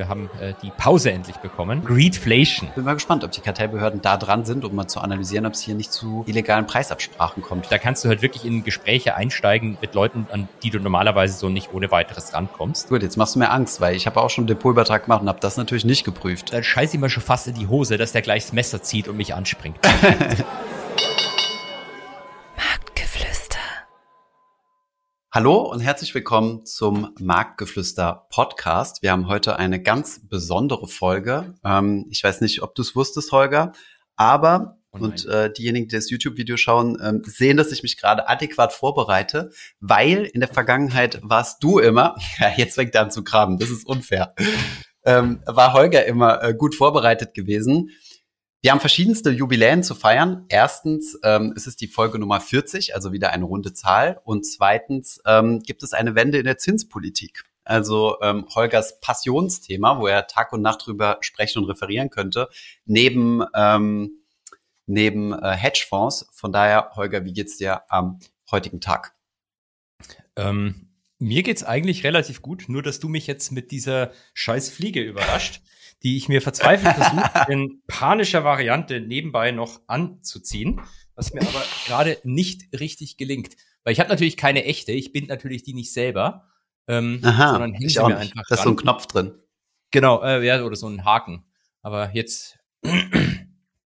Wir haben äh, die Pause endlich bekommen. Greedflation. Bin mal gespannt, ob die Kartellbehörden da dran sind, um mal zu analysieren, ob es hier nicht zu illegalen Preisabsprachen kommt. Da kannst du halt wirklich in Gespräche einsteigen mit Leuten, an die du normalerweise so nicht ohne weiteres rankommst. Gut, jetzt machst du mir Angst, weil ich habe auch schon einen Depotübertrag gemacht und habe das natürlich nicht geprüft. Dann scheiß ich mir schon fast in die Hose, dass der gleich das Messer zieht und mich anspringt. Hallo und herzlich willkommen zum Marktgeflüster Podcast. Wir haben heute eine ganz besondere Folge. Ähm, ich weiß nicht, ob du es wusstest, Holger, aber oh und äh, diejenigen, die das YouTube-Video schauen, ähm, sehen, dass ich mich gerade adäquat vorbereite, weil in der Vergangenheit warst du immer, ja, jetzt fängt er an zu graben, das ist unfair, ähm, war Holger immer äh, gut vorbereitet gewesen. Wir haben verschiedenste Jubiläen zu feiern. Erstens ähm, es ist die Folge Nummer 40, also wieder eine runde Zahl. Und zweitens ähm, gibt es eine Wende in der Zinspolitik. Also ähm, Holgers Passionsthema, wo er Tag und Nacht drüber sprechen und referieren könnte, neben, ähm, neben äh, Hedgefonds. Von daher, Holger, wie geht's dir am heutigen Tag? Ähm, mir geht's eigentlich relativ gut, nur dass du mich jetzt mit dieser scheiß Fliege überrascht die ich mir verzweifelt versuche, in panischer Variante nebenbei noch anzuziehen, was mir aber gerade nicht richtig gelingt. Weil ich habe natürlich keine echte, ich bin natürlich die nicht selber, ähm, Aha, sondern hänge mir nicht. einfach Da ist so ein Knopf drin. Genau, äh, ja, oder so ein Haken. Aber jetzt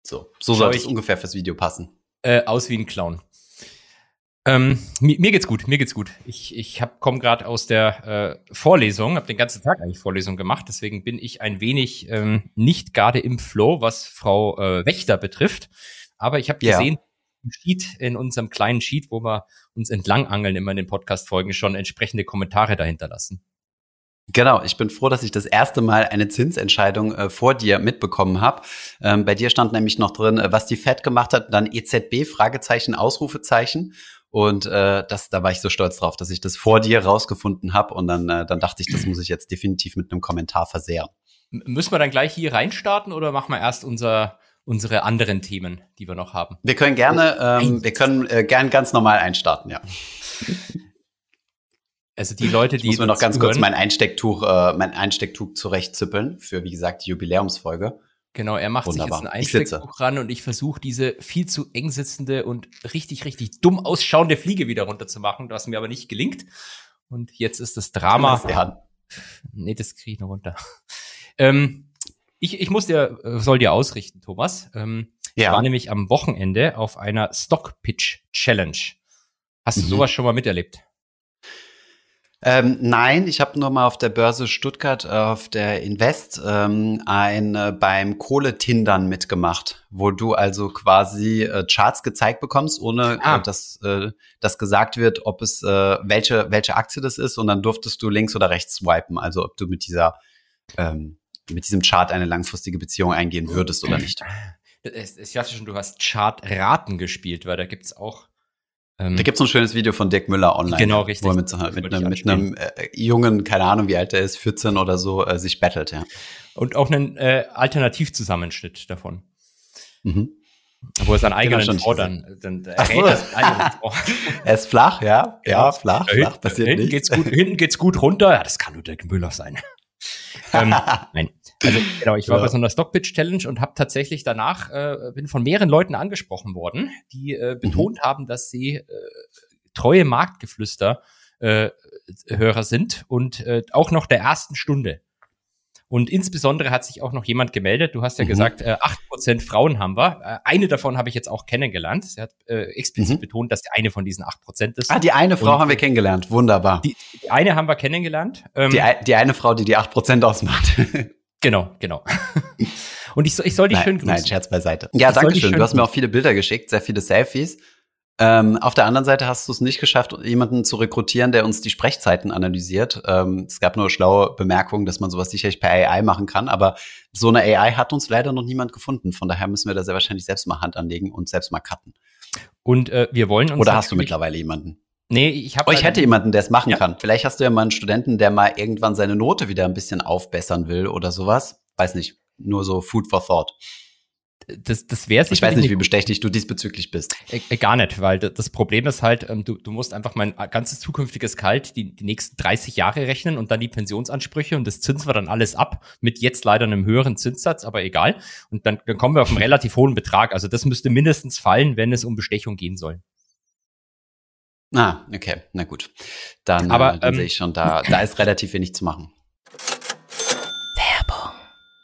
so, so sollte es ungefähr fürs Video passen. Äh, aus wie ein Clown. Ähm, mir, mir, geht's gut, mir geht's gut. Ich, ich komme gerade aus der äh, Vorlesung, habe den ganzen Tag eigentlich Vorlesung gemacht, deswegen bin ich ein wenig ähm, nicht gerade im Flow, was Frau äh, Wächter betrifft. Aber ich habe gesehen, ja. im Sheet, in unserem kleinen Sheet, wo wir uns entlangangeln immer in den Podcast-Folgen, schon entsprechende Kommentare dahinter lassen. Genau, ich bin froh, dass ich das erste Mal eine Zinsentscheidung äh, vor dir mitbekommen habe. Ähm, bei dir stand nämlich noch drin, äh, was die Fed gemacht hat, dann EZB, Fragezeichen, Ausrufezeichen. Und äh, das, da war ich so stolz drauf, dass ich das vor dir rausgefunden habe. Und dann, äh, dann dachte ich, das muss ich jetzt definitiv mit einem Kommentar versehren. Müssen wir dann gleich hier reinstarten oder machen wir erst unser, unsere anderen Themen, die wir noch haben? Wir können gerne, ähm, wir können äh, gern ganz normal einstarten, ja. Also die Leute, die. Ich muss mir noch ganz kurz mein Einstecktuch, äh, mein Einstecktuch zurechtzippeln für, wie gesagt, die Jubiläumsfolge. Genau, er macht Wunderbar. sich jetzt ein Einstecktuch ran und ich versuche diese viel zu eng sitzende und richtig, richtig dumm ausschauende Fliege wieder runterzumachen, was mir aber nicht gelingt. Und jetzt ist das Drama. Ja. Nee, das kriege ich noch runter. Ähm, ich, ich muss dir, äh, soll dir ausrichten, Thomas. Ähm, ja. Ich war nämlich am Wochenende auf einer Stock Pitch Challenge. Hast du mhm. sowas schon mal miterlebt? Ähm, nein, ich habe nur mal auf der Börse Stuttgart äh, auf der Invest ähm, ein äh, beim Kohletindern mitgemacht, wo du also quasi äh, Charts gezeigt bekommst, ohne äh, ah. dass, äh, dass gesagt wird, ob es äh, welche welche Aktie das ist, und dann durftest du links oder rechts swipen, also ob du mit dieser ähm, mit diesem Chart eine langfristige Beziehung eingehen würdest oder nicht. Ich dachte schon, du hast Chartraten gespielt, weil da gibt's auch ähm, da gibt's ein schönes Video von Dirk Müller online. Genau, richtig. Wo er mit, mit, einem, mit einem äh, jungen, keine Ahnung, wie alt er ist, 14 oder so, äh, sich battelt, ja. Und auch einen äh, Alternativzusammenschnitt davon. Mhm. Wo er seinen eigenen genau, Tor dann, dann Ach so. Er ist flach, ja. Ja, ja flach, ja, flach, passiert hinten nichts. Geht's gut, hinten geht's gut runter. Ja, das kann nur Dirk Müller sein. ähm, nein. Also genau, ich war ja. bei so einer Stockpitch Challenge und habe tatsächlich danach äh, bin von mehreren Leuten angesprochen worden, die äh, mhm. betont mhm. haben, dass sie äh, treue Marktgeflüster äh, Hörer sind und äh, auch noch der ersten Stunde. Und insbesondere hat sich auch noch jemand gemeldet. Du hast ja mhm. gesagt, äh, 8% Frauen haben wir. Äh, eine davon habe ich jetzt auch kennengelernt. Sie hat äh, explizit mhm. betont, dass die eine von diesen 8% ist. Ah, die eine Frau Und haben wir kennengelernt. Wunderbar. Die, die eine haben wir kennengelernt. Ähm, die, die eine Frau, die die 8% ausmacht. Genau, genau. Und ich, ich soll dich nein, schön grüßen. Nein, Scherz beiseite. Ja, danke schön. Du hast mir auch viele Bilder geschickt, sehr viele Selfies. Ähm, auf der anderen Seite hast du es nicht geschafft, jemanden zu rekrutieren, der uns die Sprechzeiten analysiert. Ähm, es gab nur schlaue Bemerkungen, dass man sowas sicherlich per AI machen kann, aber so eine AI hat uns leider noch niemand gefunden. Von daher müssen wir da sehr wahrscheinlich selbst mal Hand anlegen und selbst mal cutten. Und äh, wir wollen uns. Oder hast du mittlerweile jemanden? Nee, ich habe. Oh, ich hätte jemanden, der es machen ja. kann. Vielleicht hast du ja mal einen Studenten, der mal irgendwann seine Note wieder ein bisschen aufbessern will oder sowas. Weiß nicht. Nur so Food for Thought. das, das wäre Ich weiß nicht, wie bestechlich du diesbezüglich bist. Äh, äh, gar nicht, weil das Problem ist halt, ähm, du, du musst einfach mein ganzes zukünftiges Gehalt die, die nächsten 30 Jahre rechnen und dann die Pensionsansprüche und das zinsen wir dann alles ab mit jetzt leider einem höheren Zinssatz, aber egal. Und dann, dann kommen wir auf einen relativ hohen Betrag. Also das müsste mindestens fallen, wenn es um Bestechung gehen soll. Ah, okay, na gut. Dann, aber, äh, dann ähm, sehe ich schon, da, da ist relativ wenig zu machen.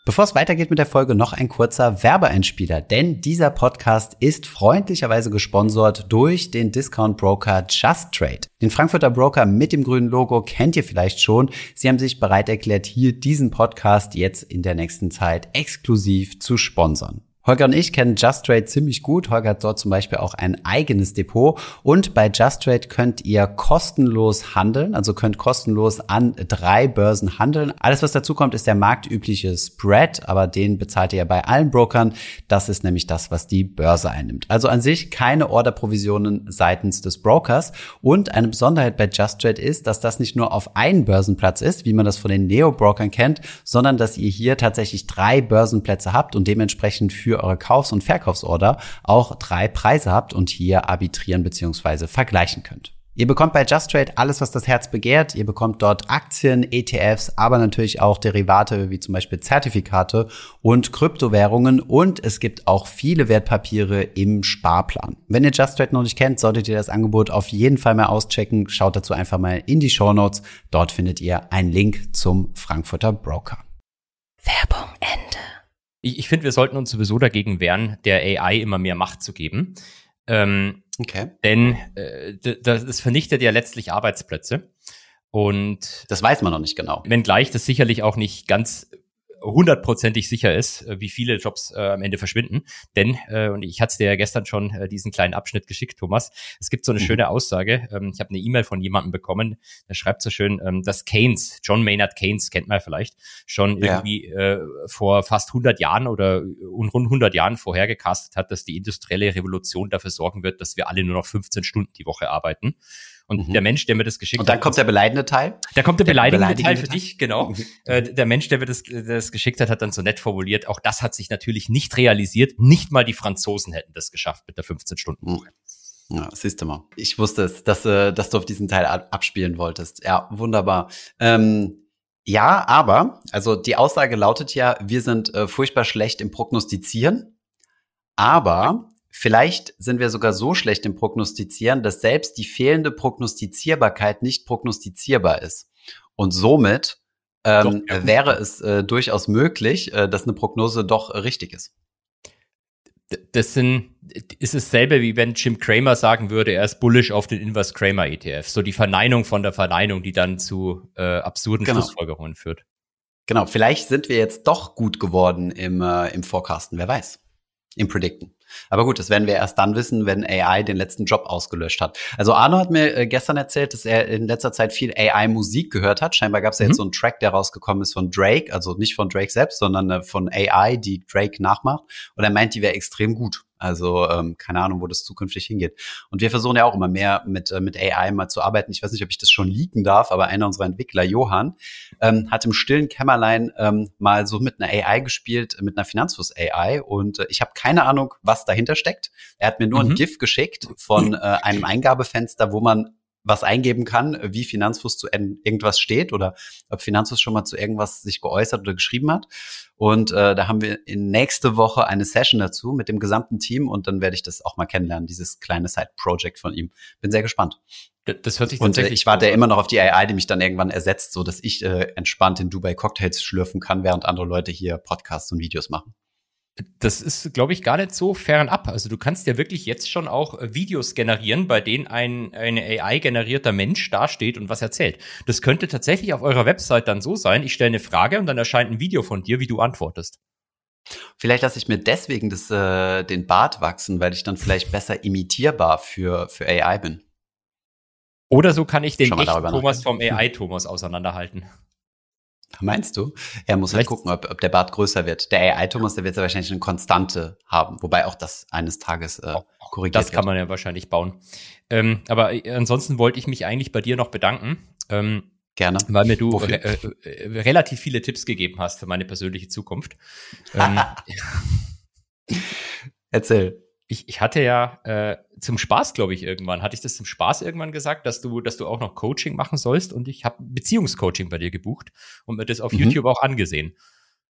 Bevor es weitergeht mit der Folge, noch ein kurzer Werbeeinspieler, denn dieser Podcast ist freundlicherweise gesponsert durch den Discount Broker Just Trade. Den Frankfurter Broker mit dem grünen Logo kennt ihr vielleicht schon. Sie haben sich bereit erklärt, hier diesen Podcast jetzt in der nächsten Zeit exklusiv zu sponsern. Holger und ich kennen Just Trade ziemlich gut. Holger hat dort zum Beispiel auch ein eigenes Depot. Und bei Just Trade könnt ihr kostenlos handeln, also könnt kostenlos an drei Börsen handeln. Alles, was dazu kommt, ist der marktübliche Spread, aber den bezahlt ihr bei allen Brokern. Das ist nämlich das, was die Börse einnimmt. Also an sich keine Orderprovisionen seitens des Brokers. Und eine Besonderheit bei Just Trade ist, dass das nicht nur auf einen Börsenplatz ist, wie man das von den Neo-Brokern kennt, sondern dass ihr hier tatsächlich drei Börsenplätze habt und dementsprechend für für eure Kaufs- und Verkaufsorder auch drei Preise habt und hier arbitrieren bzw. vergleichen könnt. Ihr bekommt bei Just Trade alles, was das Herz begehrt. Ihr bekommt dort Aktien, ETFs, aber natürlich auch Derivate wie zum Beispiel Zertifikate und Kryptowährungen und es gibt auch viele Wertpapiere im Sparplan. Wenn ihr Just Trade noch nicht kennt, solltet ihr das Angebot auf jeden Fall mal auschecken. Schaut dazu einfach mal in die Show Notes. Dort findet ihr einen Link zum Frankfurter Broker. Werbung Ende ich, ich finde, wir sollten uns sowieso dagegen wehren, der AI immer mehr Macht zu geben. Ähm, okay. Denn äh, das vernichtet ja letztlich Arbeitsplätze. Und das weiß man noch nicht genau. Wenngleich das sicherlich auch nicht ganz hundertprozentig sicher ist, äh, wie viele Jobs äh, am Ende verschwinden. Denn, äh, und ich hatte es dir ja gestern schon äh, diesen kleinen Abschnitt geschickt, Thomas, es gibt so eine mhm. schöne Aussage. Ähm, ich habe eine E-Mail von jemandem bekommen, der schreibt so schön, ähm, dass Keynes, John Maynard Keynes, kennt man vielleicht, schon ja. irgendwie äh, vor fast 100 Jahren oder rund 100 Jahren vorhergecastet hat, dass die industrielle Revolution dafür sorgen wird, dass wir alle nur noch 15 Stunden die Woche arbeiten. Und mhm. der Mensch, der mir das geschickt hat. Und dann hat, kommt der beleidigende Teil? Da kommt der, der beleidigende, beleidigende, Teil für dich, genau. Mhm. Äh, der Mensch, der mir das, das geschickt hat, hat dann so nett formuliert, auch das hat sich natürlich nicht realisiert. Nicht mal die Franzosen hätten das geschafft mit der 15-Stunden-Woche. Mhm. Ja, siehst du mal. Ich wusste es, dass, äh, dass du auf diesen Teil abspielen wolltest. Ja, wunderbar. Ähm, ja, aber, also die Aussage lautet ja, wir sind äh, furchtbar schlecht im Prognostizieren, aber Vielleicht sind wir sogar so schlecht im Prognostizieren, dass selbst die fehlende Prognostizierbarkeit nicht prognostizierbar ist. Und somit ähm, doch, ja. wäre es äh, durchaus möglich, äh, dass eine Prognose doch äh, richtig ist. Das sind, ist dasselbe, wie wenn Jim Cramer sagen würde, er ist bullish auf den Inverse Cramer ETF. So die Verneinung von der Verneinung, die dann zu äh, absurden genau. Schlussfolgerungen führt. Genau, vielleicht sind wir jetzt doch gut geworden im, äh, im Forecasten, wer weiß. Im Predicten. Aber gut, das werden wir erst dann wissen, wenn AI den letzten Job ausgelöscht hat. Also Arno hat mir äh, gestern erzählt, dass er in letzter Zeit viel AI-Musik gehört hat. Scheinbar gab es ja mhm. jetzt so einen Track, der rausgekommen ist von Drake, also nicht von Drake selbst, sondern äh, von AI, die Drake nachmacht. Und er meint, die wäre extrem gut. Also ähm, keine Ahnung, wo das zukünftig hingeht. Und wir versuchen ja auch immer mehr mit, äh, mit AI mal zu arbeiten. Ich weiß nicht, ob ich das schon leaken darf, aber einer unserer Entwickler, Johann, ähm, hat im stillen Kämmerlein ähm, mal so mit einer AI gespielt, mit einer Finanzfluss AI. Und äh, ich habe keine Ahnung, was dahinter steckt. Er hat mir nur mhm. ein GIF geschickt von äh, einem Eingabefenster, wo man was eingeben kann, wie Finanzfluss zu irgendwas steht oder ob Finanzfluss schon mal zu irgendwas sich geäußert oder geschrieben hat. Und äh, da haben wir in nächste Woche eine Session dazu mit dem gesamten Team und dann werde ich das auch mal kennenlernen, dieses kleine Side-Project von ihm. Bin sehr gespannt. Das hört sich und, äh, tatsächlich. Und ich warte ja immer noch auf die AI, die mich dann irgendwann ersetzt, so dass ich äh, entspannt in Dubai Cocktails schlürfen kann, während andere Leute hier Podcasts und Videos machen. Das ist, glaube ich, gar nicht so fernab. Also du kannst ja wirklich jetzt schon auch äh, Videos generieren, bei denen ein eine AI-generierter Mensch dasteht und was erzählt. Das könnte tatsächlich auf eurer Website dann so sein, ich stelle eine Frage und dann erscheint ein Video von dir, wie du antwortest. Vielleicht lasse ich mir deswegen das, äh, den Bart wachsen, weil ich dann vielleicht besser imitierbar für, für AI bin. Oder so kann ich den Thomas vom AI-Thomas auseinanderhalten. Meinst du? Er muss halt gucken, ob, ob der Bart größer wird. Der AI-Thomas, der wird ja wahrscheinlich eine Konstante haben, wobei auch das eines Tages äh, korrigiert Das kann man ja wahrscheinlich bauen. Ähm, aber äh, ansonsten wollte ich mich eigentlich bei dir noch bedanken. Ähm, Gerne. Weil mir du re äh, äh, relativ viele Tipps gegeben hast für meine persönliche Zukunft. ähm, Erzähl. Ich, ich hatte ja äh, zum Spaß, glaube ich, irgendwann, hatte ich das zum Spaß irgendwann gesagt, dass du, dass du auch noch Coaching machen sollst und ich habe Beziehungscoaching bei dir gebucht und mir das auf mhm. YouTube auch angesehen.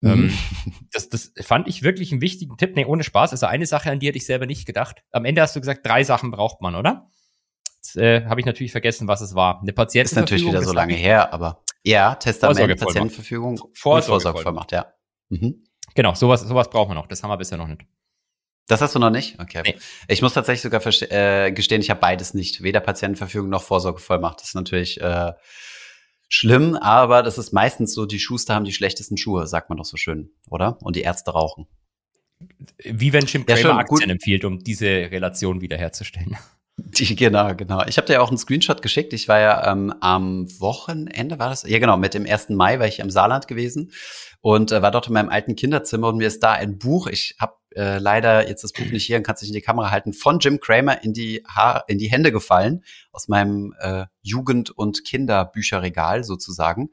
Mhm. Ähm, das, das fand ich wirklich einen wichtigen Tipp. Nee, ohne Spaß. Also eine Sache, an die hätte ich selber nicht gedacht. Am Ende hast du gesagt, drei Sachen braucht man, oder? Jetzt äh, habe ich natürlich vergessen, was es war. Eine Patientenverfügung. Ist natürlich wieder so lange her, aber ja, Testament, Patientenverfügung, Vorsorgevollmacht, ja. Mhm. Genau, sowas, sowas brauchen wir noch. Das haben wir bisher noch nicht. Das hast du noch nicht? Okay. Nee. Ich muss tatsächlich sogar äh, gestehen, ich habe beides nicht. Weder Patientenverfügung noch Vorsorgevollmacht. Das ist natürlich äh, schlimm, aber das ist meistens so, die Schuster haben die schlechtesten Schuhe, sagt man doch so schön, oder? Und die Ärzte rauchen. Wie wenn Jim Cramer ja, Aktien empfiehlt, um diese Relation wiederherzustellen. Die, genau, genau. Ich habe dir auch einen Screenshot geschickt. Ich war ja ähm, am Wochenende, war das? Ja, genau, mit dem 1. Mai war ich im Saarland gewesen und äh, war dort in meinem alten Kinderzimmer und mir ist da ein Buch, ich habe äh, leider jetzt das Buch nicht hier und kann es nicht in die Kamera halten, von Jim Cramer in die, ha in die Hände gefallen, aus meinem äh, Jugend- und Kinderbücherregal sozusagen.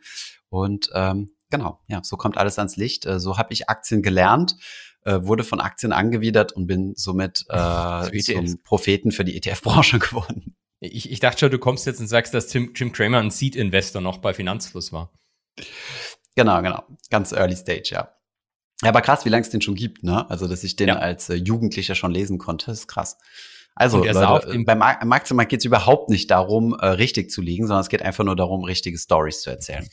Und ähm, genau, ja, so kommt alles ans Licht. Äh, so habe ich Aktien gelernt äh, wurde von Aktien angewidert und bin somit äh, zum Propheten für die ETF-Branche geworden. Ich, ich dachte schon, du kommst jetzt und sagst, dass Tim, Jim Cramer ein Seed-Investor noch bei Finanzfluss war. Genau, genau. Ganz early stage, ja. Ja, aber krass, wie lange es den schon gibt, ne? Also, dass ich den ja. als äh, Jugendlicher schon lesen konnte, ist krass. Also, Leute, beim Aktienmarkt geht es überhaupt nicht darum, äh, richtig zu liegen, sondern es geht einfach nur darum, richtige Stories zu erzählen.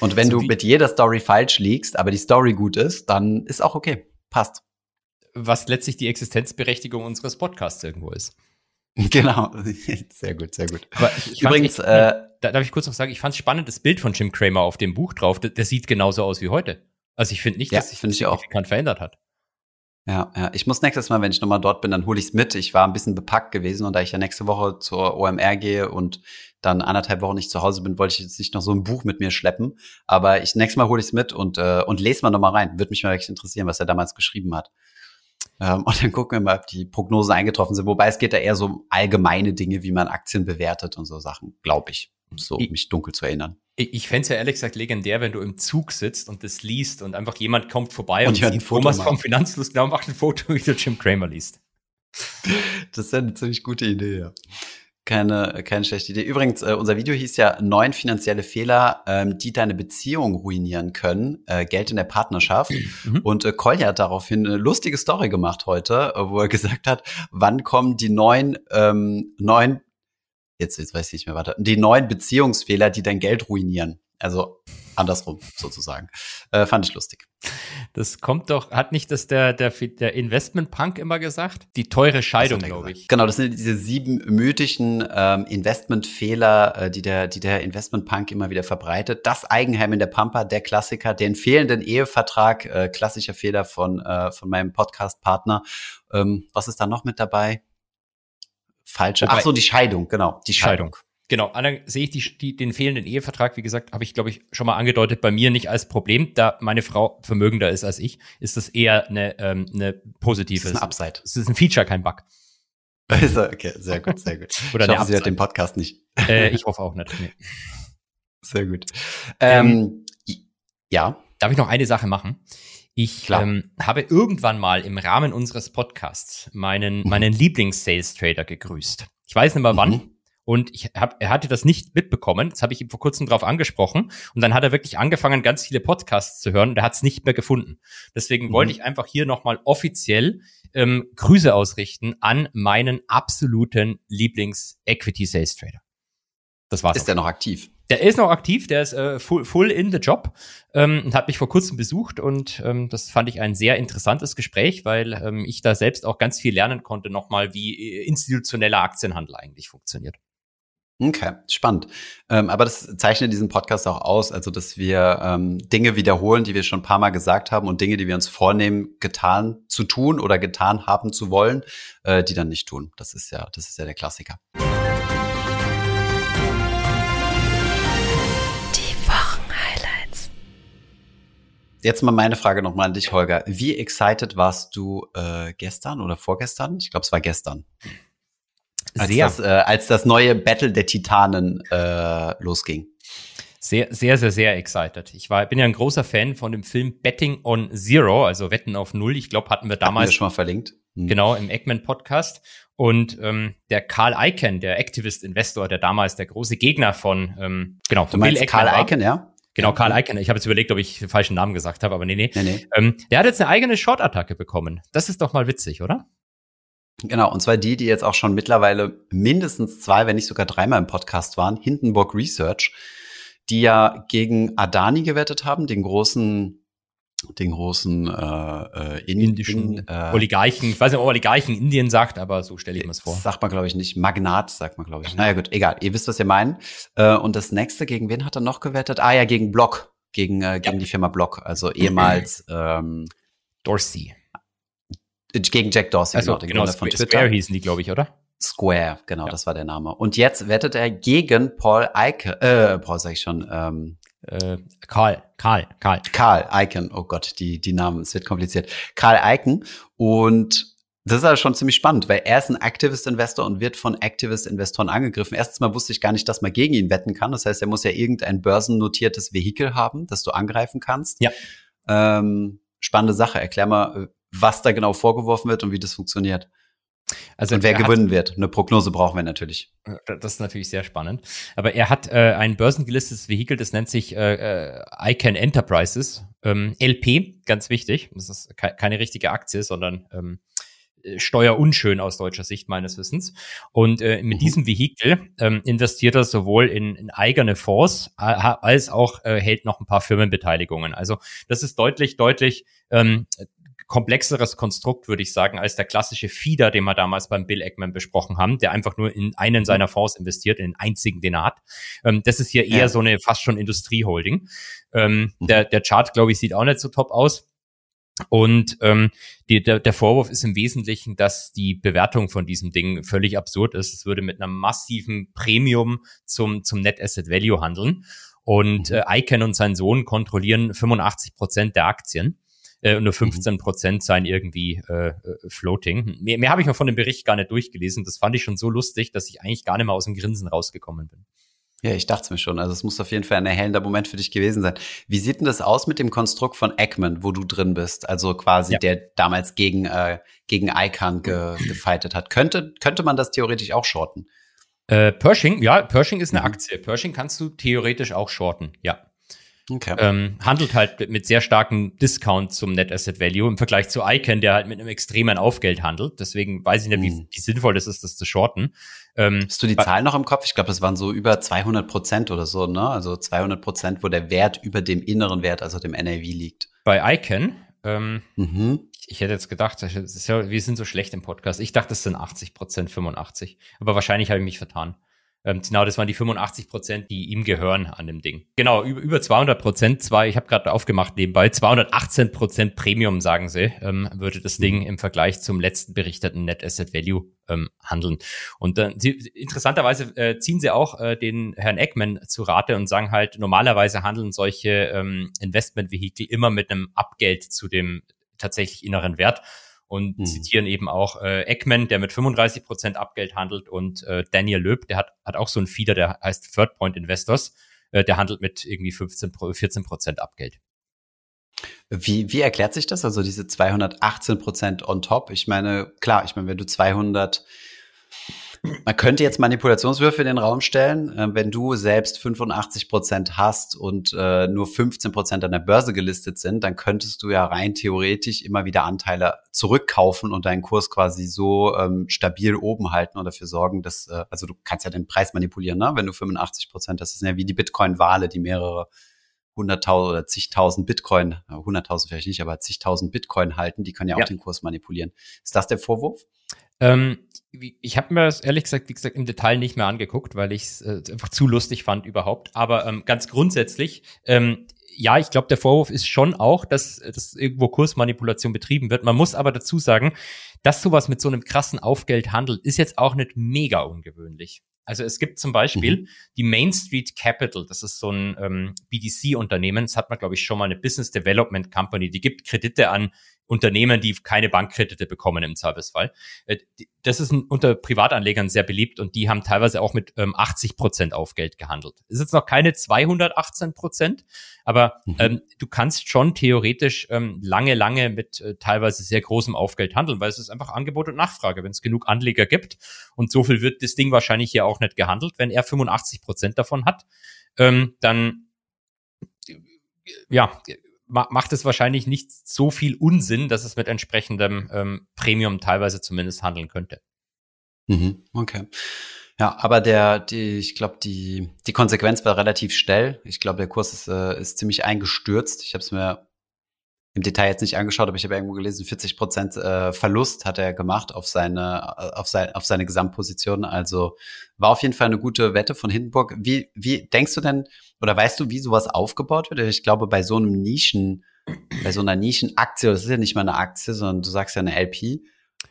Und wenn so du mit jeder Story falsch liegst, aber die Story gut ist, dann ist auch okay. Passt. Was letztlich die Existenzberechtigung unseres Podcasts irgendwo ist. Genau, sehr gut, sehr gut. Aber ich, ich Übrigens, echt, äh, da darf ich kurz noch sagen, ich fand spannend das Bild von Jim Cramer auf dem Buch drauf. Der, der sieht genauso aus wie heute. Also ich finde nicht, ja, dass sich das signifikant verändert hat. Ja, ja, ich muss nächstes Mal, wenn ich nochmal dort bin, dann hole ich es mit. Ich war ein bisschen bepackt gewesen und da ich ja nächste Woche zur OMR gehe und dann anderthalb Wochen nicht zu Hause bin, wollte ich jetzt nicht noch so ein Buch mit mir schleppen. Aber ich nächstes Mal hole ich es mit und, äh, und lese mal nochmal rein. Würde mich mal wirklich interessieren, was er damals geschrieben hat. Ähm, und dann gucken wir mal, ob die Prognosen eingetroffen sind. Wobei es geht da eher so um allgemeine Dinge, wie man Aktien bewertet und so Sachen, glaube ich. So, ich, mich dunkel zu erinnern. Ich, ich fände es ja ehrlich gesagt legendär, wenn du im Zug sitzt und das liest und einfach jemand kommt vorbei und, und sieht Thomas vom Finanzlust genau macht ein Foto, wie du Jim Cramer liest. Das ist ja eine ziemlich gute Idee, ja. Keine, keine schlechte Idee. Übrigens, äh, unser Video hieß ja neun finanzielle Fehler, ähm, die deine Beziehung ruinieren können. Äh, Geld in der Partnerschaft. Mhm. Und äh, Kolja hat daraufhin eine lustige Story gemacht heute, äh, wo er gesagt hat, wann kommen die neun, ähm, neun, jetzt, jetzt weiß ich nicht mehr weiter, die neun Beziehungsfehler, die dein Geld ruinieren. Also andersrum sozusagen. Äh, fand ich lustig. Das kommt doch, hat nicht das der, der, der Investment-Punk immer gesagt? Die teure Scheidung, glaube ich. Genau, das sind diese sieben mythischen ähm, Investmentfehler, äh, die der, die der Investment-Punk immer wieder verbreitet. Das Eigenheim in der Pampa, der Klassiker, den fehlenden Ehevertrag, äh, klassischer Fehler von, äh, von meinem Podcast-Partner. Ähm, was ist da noch mit dabei? Falsche. Ach so, die Scheidung, genau. Die Scheidung. Scheidung. Genau, dann sehe ich die, die, den fehlenden Ehevertrag, wie gesagt, habe ich, glaube ich, schon mal angedeutet, bei mir nicht als Problem, da meine Frau vermögender ist als ich, ist das eher eine, ähm, eine positive. Das ist ein Upside. Es ist ein Feature, kein Bug. okay, sehr gut, sehr gut. Oder ich hoffe, sie hat den Podcast nicht. Äh, ich hoffe auch nicht. Nee. Sehr gut. Ähm, ähm, ja. Darf ich noch eine Sache machen? Ich ähm, habe irgendwann mal im Rahmen unseres Podcasts meinen, mhm. meinen Lieblings-Sales-Trader gegrüßt. Ich weiß nicht mehr wann. Mhm. Und ich hab, er hatte das nicht mitbekommen. Das habe ich ihm vor kurzem drauf angesprochen. Und dann hat er wirklich angefangen, ganz viele Podcasts zu hören und er hat es nicht mehr gefunden. Deswegen mhm. wollte ich einfach hier nochmal offiziell ähm, Grüße ausrichten an meinen absoluten Lieblings-Equity-Sales-Trader. Das war's. Ist der noch aktiv? Der ist noch aktiv, der ist äh, full, full in the job ähm, und hat mich vor kurzem besucht und ähm, das fand ich ein sehr interessantes Gespräch, weil ähm, ich da selbst auch ganz viel lernen konnte, nochmal, wie äh, institutioneller Aktienhandel eigentlich funktioniert. Okay, spannend. Ähm, aber das zeichnet diesen Podcast auch aus, also dass wir ähm, Dinge wiederholen, die wir schon ein paar Mal gesagt haben und Dinge, die wir uns vornehmen, getan zu tun oder getan haben zu wollen, äh, die dann nicht tun. Das ist ja, das ist ja der Klassiker. Die Wochenhighlights. Jetzt mal meine Frage nochmal an dich, Holger. Wie excited warst du äh, gestern oder vorgestern? Ich glaube, es war gestern als, Sehr. Das, äh, als das neue Battle der Titanen äh, losging. Sehr, sehr, sehr, sehr excited. Ich war, bin ja ein großer Fan von dem Film Betting on Zero, also Wetten auf Null. Ich glaube, hatten wir damals. Hatten wir schon mal verlinkt. Hm. Genau, im Eggman Podcast. Und ähm, der Karl Icahn, der Activist-Investor, der damals der große Gegner von, ähm, genau, du meinst Karl Icahn, ja? Genau, Karl Icahn. Ich habe jetzt überlegt, ob ich den falschen Namen gesagt habe, aber nee, nee. nee, nee. Ähm, der hat jetzt eine eigene Short-Attacke bekommen. Das ist doch mal witzig, oder? Genau, und zwar die, die jetzt auch schon mittlerweile mindestens zwei, wenn nicht sogar dreimal im Podcast waren, Hindenburg Research, die ja gegen Adani gewettet haben, den großen den großen äh, äh, indischen äh, Oligarchen, ich weiß nicht, ob Oligarchen Indien sagt, aber so stelle ich mir es vor. Sagt man, glaube ich, nicht. Magnat sagt man, glaube ich. Naja, gut, egal. Ihr wisst, was ihr meinen. Äh, und das nächste, gegen wen hat er noch gewettet? Ah ja, gegen Block. Gegen, äh, gegen ja. die Firma Block. Also ehemals ähm, Dorsey. Gegen Jack Dorsey, also, genau, genau von Twitter. Square hießen die, glaube ich, oder? Square, genau, ja. das war der Name. Und jetzt wettet er gegen Paul Eike, äh, Paul sag ich schon, ähm, äh, Karl, Karl, Karl. Karl Icon, oh Gott, die, die Namen, es wird kompliziert. Karl Icon und das ist also schon ziemlich spannend, weil er ist ein Activist-Investor und wird von Activist-Investoren angegriffen. Erstens mal wusste ich gar nicht, dass man gegen ihn wetten kann. Das heißt, er muss ja irgendein börsennotiertes Vehikel haben, das du angreifen kannst. Ja. Ähm, spannende Sache. Erklär mal, was da genau vorgeworfen wird und wie das funktioniert. Also und wer gewinnen wird. Eine Prognose brauchen wir natürlich. Das ist natürlich sehr spannend. Aber er hat äh, ein börsengelistetes Vehikel, das nennt sich äh, äh ICANN Enterprises, ähm, LP, ganz wichtig. Das ist ke keine richtige Aktie, sondern ähm, äh, steuerunschön aus deutscher Sicht meines Wissens. Und äh, mit mhm. diesem Vehikel ähm, investiert er sowohl in, in eigene Fonds als auch äh, hält noch ein paar Firmenbeteiligungen. Also das ist deutlich, deutlich ähm, komplexeres Konstrukt, würde ich sagen, als der klassische Feeder, den wir damals beim Bill Eggman besprochen haben, der einfach nur in einen mhm. seiner Fonds investiert, in den einzigen, den er hat. Ähm, das ist hier eher ja. so eine fast schon Industrieholding. Ähm, mhm. der, der Chart, glaube ich, sieht auch nicht so top aus. Und ähm, die, der, der Vorwurf ist im Wesentlichen, dass die Bewertung von diesem Ding völlig absurd ist. Es würde mit einem massiven Premium zum, zum Net Asset Value handeln. Und mhm. äh, ICANN und sein Sohn kontrollieren 85 Prozent der Aktien äh, nur 15 mhm. Prozent seien irgendwie äh, äh, floating. Mehr, mehr habe ich mir von dem Bericht gar nicht durchgelesen. Das fand ich schon so lustig, dass ich eigentlich gar nicht mehr aus dem Grinsen rausgekommen bin. Ja, ich dachte es mir schon. Also es muss auf jeden Fall ein erhellender Moment für dich gewesen sein. Wie sieht denn das aus mit dem Konstrukt von Eggman, wo du drin bist? Also quasi ja. der damals gegen, äh, gegen Icon ge gefightet hat. Könnte, könnte man das theoretisch auch shorten? Äh, Pershing, ja, Pershing ist eine mhm. Aktie. Pershing kannst du theoretisch auch shorten, ja. Okay. Ähm, handelt halt mit sehr starken Discount zum Net Asset Value im Vergleich zu Icon, der halt mit einem extremen Aufgeld handelt. Deswegen weiß ich nicht, wie, hm. wie sinnvoll das ist, das zu shorten. Ähm, Hast du die Zahlen noch im Kopf? Ich glaube, das waren so über 200 Prozent oder so, ne? Also 200 Prozent, wo der Wert über dem inneren Wert, also dem NAV liegt. Bei Icon, ähm, mhm. ich, ich hätte jetzt gedacht, ja, wir sind so schlecht im Podcast. Ich dachte, es sind 80 Prozent, 85. Aber wahrscheinlich habe ich mich vertan. Ähm, genau, das waren die 85 Prozent, die ihm gehören an dem Ding. Genau, über, über 200 Prozent, zwei, ich habe gerade aufgemacht nebenbei, 218 Prozent Premium, sagen sie, ähm, würde das Ding mhm. im Vergleich zum letzten berichteten Net Asset Value ähm, handeln. Und dann, sie, interessanterweise äh, ziehen sie auch äh, den Herrn Eckman zu Rate und sagen halt, normalerweise handeln solche ähm, Investmentvehikel immer mit einem Abgeld zu dem tatsächlich inneren Wert und mhm. zitieren eben auch äh, Eckman, der mit 35 Prozent Abgeld handelt und äh, Daniel Löb, der hat, hat auch so einen Feeder, der heißt Third Point Investors, äh, der handelt mit irgendwie 15, 14 Prozent Abgeld. Wie, wie erklärt sich das? Also diese 218 Prozent on top? Ich meine, klar, ich meine, wenn du 200 man könnte jetzt Manipulationswürfe in den Raum stellen. Äh, wenn du selbst 85 Prozent hast und äh, nur 15 Prozent an der Börse gelistet sind, dann könntest du ja rein theoretisch immer wieder Anteile zurückkaufen und deinen Kurs quasi so ähm, stabil oben halten und dafür sorgen, dass, äh, also du kannst ja den Preis manipulieren, ne? wenn du 85 Prozent, das ist ja wie die Bitcoin-Wale, die mehrere hunderttausend oder zigtausend Bitcoin, hunderttausend vielleicht nicht, aber zigtausend Bitcoin halten, die können ja auch ja. den Kurs manipulieren. Ist das der Vorwurf? Ähm, ich habe mir das ehrlich gesagt, wie gesagt, im Detail nicht mehr angeguckt, weil ich es äh, einfach zu lustig fand überhaupt. Aber ähm, ganz grundsätzlich, ähm, ja, ich glaube, der Vorwurf ist schon auch, dass, dass irgendwo Kursmanipulation betrieben wird. Man muss aber dazu sagen, dass sowas mit so einem krassen Aufgeld handelt, ist jetzt auch nicht mega ungewöhnlich. Also es gibt zum Beispiel mhm. die Main Street Capital, das ist so ein ähm, BDC-Unternehmen, das hat man, glaube ich, schon mal eine Business Development Company, die gibt Kredite an Unternehmen, die keine Bankkredite bekommen im Zweifelsfall. Äh, das ist unter Privatanlegern sehr beliebt und die haben teilweise auch mit ähm, 80 Prozent Aufgeld gehandelt. Ist jetzt noch keine 218 Prozent, aber mhm. ähm, du kannst schon theoretisch ähm, lange, lange mit äh, teilweise sehr großem Aufgeld handeln, weil es ist einfach Angebot und Nachfrage. Wenn es genug Anleger gibt und so viel wird das Ding wahrscheinlich hier auch nicht gehandelt, wenn er 85 Prozent davon hat, ähm, dann ja, macht es wahrscheinlich nicht so viel Unsinn, dass es mit entsprechendem ähm, Premium teilweise zumindest handeln könnte. Mhm, okay. Ja, aber der, die, ich glaube, die, die Konsequenz war relativ schnell. Ich glaube, der Kurs ist, äh, ist ziemlich eingestürzt. Ich habe es mir im Detail jetzt nicht angeschaut, aber ich habe irgendwo gelesen, 40 Prozent äh, Verlust hat er gemacht auf seine, auf, sein, auf seine Gesamtposition. Also war auf jeden Fall eine gute Wette von Hindenburg. Wie, wie denkst du denn, oder weißt du, wie sowas aufgebaut wird? Ich glaube, bei so einem Nischen, bei so einer Nischenaktie, das ist ja nicht mal eine Aktie, sondern du sagst ja eine LP,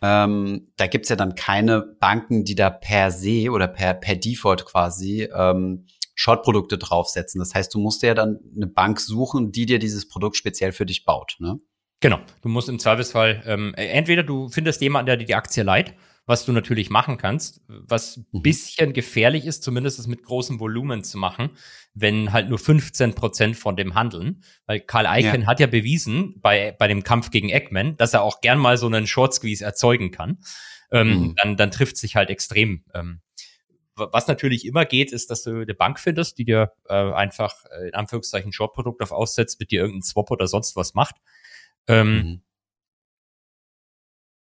ähm, da gibt's ja dann keine Banken, die da per se oder per, per Default quasi ähm, Short-Produkte draufsetzen. Das heißt, du musst ja dann eine Bank suchen, die dir dieses Produkt speziell für dich baut. Ne? Genau. Du musst im Zweifelsfall ähm, entweder du findest jemanden, der dir die Aktie leiht, was du natürlich machen kannst, was mhm. bisschen gefährlich ist, zumindest es mit großem Volumen zu machen, wenn halt nur 15 Prozent von dem handeln. Weil Karl Icahn ja. hat ja bewiesen bei, bei dem Kampf gegen Eggman, dass er auch gern mal so einen Short Squeeze erzeugen kann. Ähm, mhm. dann, dann trifft sich halt extrem. Ähm, was natürlich immer geht, ist, dass du eine Bank findest, die dir äh, einfach äh, in Anführungszeichen Short-Produkt auf aussetzt, mit dir irgendeinen Swap oder sonst was macht. Ähm,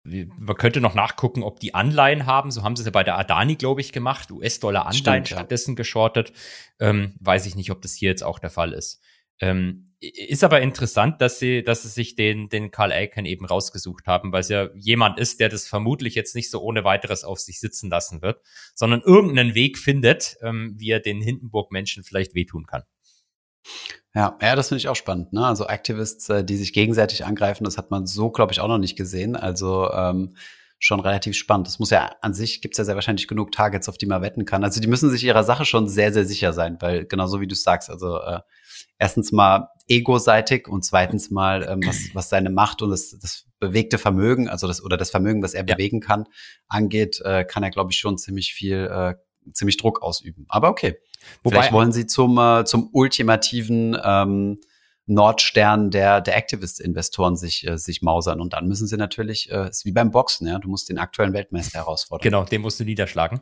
mhm. Man könnte noch nachgucken, ob die Anleihen haben. So haben sie es ja bei der Adani, glaube ich, gemacht. US-Dollar-Anleihen stattdessen ja. geschortet. Ähm, weiß ich nicht, ob das hier jetzt auch der Fall ist. Ähm, ist aber interessant, dass sie, dass sie sich den, den Karl Aiken eben rausgesucht haben, weil es ja jemand ist, der das vermutlich jetzt nicht so ohne weiteres auf sich sitzen lassen wird, sondern irgendeinen Weg findet, ähm, wie er den Hindenburg-Menschen vielleicht wehtun kann. Ja, ja, das finde ich auch spannend. Ne? Also Activists, äh, die sich gegenseitig angreifen, das hat man so, glaube ich, auch noch nicht gesehen. Also ähm, schon relativ spannend. Das muss ja an sich gibt es ja sehr wahrscheinlich genug Targets, auf die man wetten kann. Also die müssen sich ihrer Sache schon sehr, sehr sicher sein, weil genauso wie du sagst, also äh, erstens mal ego-seitig und zweitens mal, ähm, was, was seine Macht und das, das bewegte Vermögen, also das oder das Vermögen, was er ja. bewegen kann, angeht, äh, kann er, glaube ich, schon ziemlich viel, äh, ziemlich Druck ausüben. Aber okay. Wobei, Vielleicht wollen sie zum, äh, zum ultimativen ähm, Nordstern der, der Activist-Investoren sich, äh, sich mausern. Und dann müssen sie natürlich, äh, ist wie beim Boxen, ja, du musst den aktuellen Weltmeister herausfordern. Genau, den musst du niederschlagen.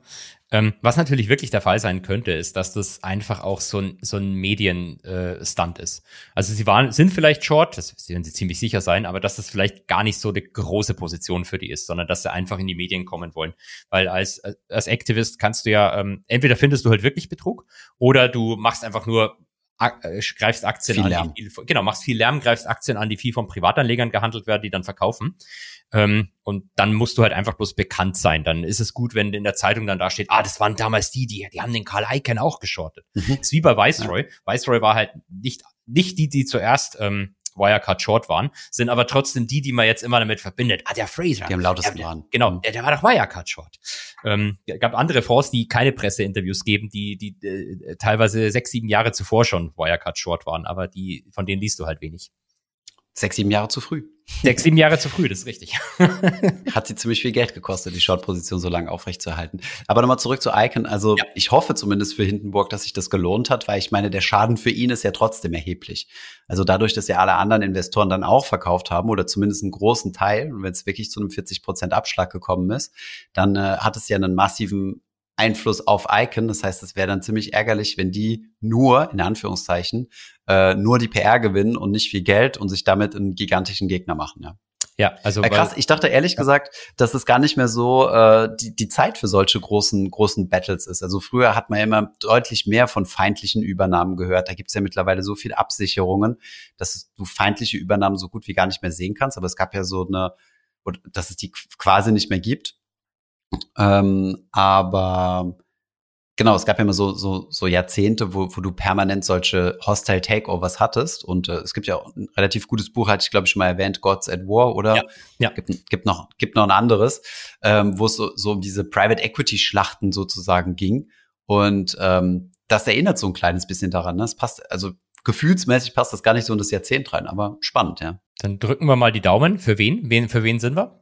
Ähm, was natürlich wirklich der Fall sein könnte, ist, dass das einfach auch so ein, so ein Medien-Stunt äh, ist. Also sie waren, sind vielleicht short, das werden sie ziemlich sicher sein, aber dass das vielleicht gar nicht so eine große Position für die ist, sondern dass sie einfach in die Medien kommen wollen. Weil als, als Activist kannst du ja, ähm, entweder findest du halt wirklich Betrug oder du machst einfach nur äh, greifst Aktien viel an, Lärm. die viel, genau, machst viel Lärm, greifst Aktien an, die viel von Privatanlegern gehandelt werden, die dann verkaufen. Ähm, und dann musst du halt einfach bloß bekannt sein. Dann ist es gut, wenn in der Zeitung dann da steht, ah, das waren damals die, die, die haben den Karl Icahn auch geschortet. Mhm. ist wie bei Viceroy. Ja. Viceroy war halt nicht, nicht die, die zuerst ähm, Wirecard Short waren, sind aber trotzdem die, die man jetzt immer damit verbindet. Ah, der Fraser. Die am lautesten waren. Genau, mhm. der, der war doch Wirecard Short. Ähm, gab andere Fonds, die keine Presseinterviews geben, die, die äh, teilweise sechs, sieben Jahre zuvor schon Wirecard Short waren, aber die, von denen liest du halt wenig. Sechs, sieben Jahre zu früh. Sechs, sieben Jahre zu früh, das ist richtig. Hat sie ziemlich viel Geld gekostet, die Short-Position so lange aufrechtzuerhalten. Aber nochmal zurück zu Icon. Also ja. ich hoffe zumindest für Hindenburg, dass sich das gelohnt hat, weil ich meine, der Schaden für ihn ist ja trotzdem erheblich. Also dadurch, dass ja alle anderen Investoren dann auch verkauft haben oder zumindest einen großen Teil, und wenn es wirklich zu einem 40 Prozent Abschlag gekommen ist, dann äh, hat es ja einen massiven Einfluss auf Icon. Das heißt, es wäre dann ziemlich ärgerlich, wenn die nur, in Anführungszeichen, äh, nur die PR gewinnen und nicht viel Geld und sich damit einen gigantischen Gegner machen. Ja. Ja, also ja, krass. ich dachte ehrlich ja. gesagt, dass es gar nicht mehr so äh, die, die Zeit für solche großen großen Battles ist. Also früher hat man ja immer deutlich mehr von feindlichen Übernahmen gehört. Da gibt's ja mittlerweile so viele Absicherungen, dass du feindliche Übernahmen so gut wie gar nicht mehr sehen kannst. Aber es gab ja so eine, dass es die quasi nicht mehr gibt. Ähm, aber genau, es gab ja immer so, so, so Jahrzehnte, wo, wo du permanent solche Hostile Takeovers hattest. Und äh, es gibt ja auch ein relativ gutes Buch, hatte ich glaube ich schon mal erwähnt, Gods at War, oder? Ja. ja. Gibt, gibt, noch, gibt noch ein anderes, ähm, wo es so, so um diese Private Equity Schlachten sozusagen ging. Und ähm, das erinnert so ein kleines bisschen daran. Ne? Das passt, also gefühlsmäßig passt das gar nicht so in das Jahrzehnt rein, aber spannend, ja. Dann drücken wir mal die Daumen. Für wen? wen für wen sind wir?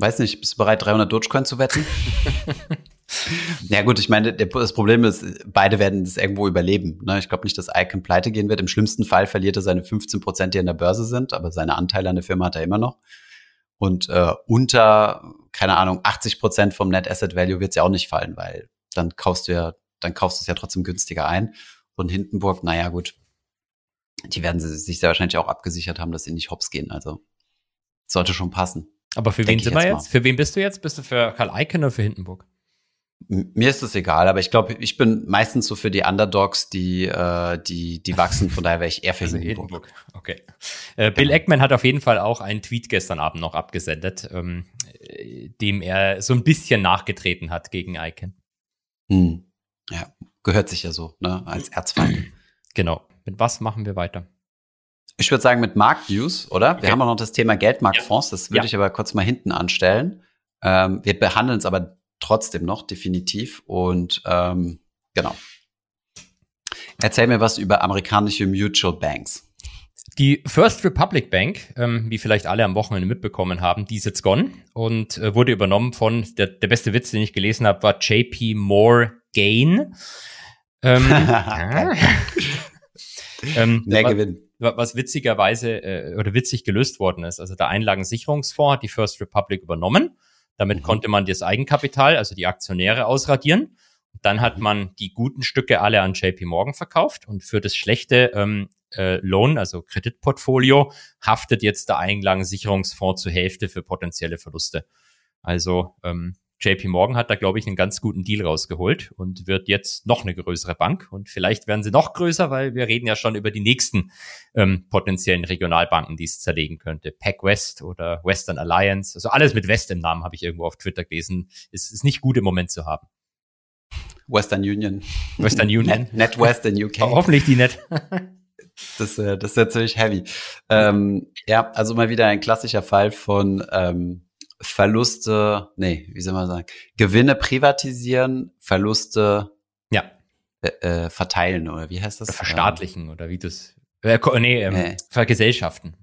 Weiß nicht, bist du bereit, 300 Dogecoin zu wetten? ja gut, ich meine, das Problem ist, beide werden das irgendwo überleben. Ne? Ich glaube nicht, dass Icon pleite gehen wird. Im schlimmsten Fall verliert er seine 15 Prozent, die an der Börse sind, aber seine Anteile an der Firma hat er immer noch. Und äh, unter, keine Ahnung, 80 Prozent vom Net Asset Value wird es ja auch nicht fallen, weil dann kaufst du ja, dann kaufst du es ja trotzdem günstiger ein. Und Hindenburg, naja, gut, die werden sich sehr wahrscheinlich auch abgesichert haben, dass sie nicht hops gehen. Also sollte schon passen. Aber für wen sind wir jetzt? Mal. Für wen bist du jetzt? Bist du für Karl Icahn oder für Hindenburg? Mir ist es egal, aber ich glaube, ich bin meistens so für die Underdogs, die, äh, die, die wachsen. Von daher wäre ich eher für also Hindenburg. Hindenburg. Okay. Äh, Bill genau. Eckman hat auf jeden Fall auch einen Tweet gestern Abend noch abgesendet, ähm, dem er so ein bisschen nachgetreten hat gegen Icahn. Hm. Ja, gehört sich ja so, ne, als Erzfeind. Genau. Mit was machen wir weiter? Ich würde sagen mit Marktnews, oder? Okay. Wir haben auch noch das Thema Geldmarktfonds, das würde ja. ich aber kurz mal hinten anstellen. Ähm, wir behandeln es aber trotzdem noch, definitiv. Und ähm, genau. Erzähl mir was über amerikanische Mutual Banks. Die First Republic Bank, ähm, wie vielleicht alle am Wochenende mitbekommen haben, die ist jetzt gone und äh, wurde übernommen von, der, der beste Witz, den ich gelesen habe, war JP Morgan. Ähm, Ähm, Mehr Gewinn. Was witzigerweise äh, oder witzig gelöst worden ist. Also der Einlagensicherungsfonds hat die First Republic übernommen. Damit mhm. konnte man das Eigenkapital, also die Aktionäre, ausradieren. Dann hat man die guten Stücke alle an JP Morgan verkauft und für das schlechte ähm, äh, Loan, also Kreditportfolio, haftet jetzt der Einlagensicherungsfonds zur Hälfte für potenzielle Verluste. Also ähm, JP Morgan hat da, glaube ich, einen ganz guten Deal rausgeholt und wird jetzt noch eine größere Bank. Und vielleicht werden sie noch größer, weil wir reden ja schon über die nächsten ähm, potenziellen Regionalbanken, die es zerlegen könnte. Pac West oder Western Alliance. Also alles mit West im Namen habe ich irgendwo auf Twitter gelesen. Ist, ist nicht gut im Moment zu haben. Western Union. Western Union. Net, Net West in UK. hoffentlich die Net. das, äh, das ist natürlich heavy. Ähm, ja, also mal wieder ein klassischer Fall von ähm, Verluste, nee, wie soll man sagen, Gewinne privatisieren, Verluste ja. äh, äh verteilen oder wie heißt das? Oder verstaatlichen ähm, oder wie das, äh, nee, ähm, nee. vergesellschaften.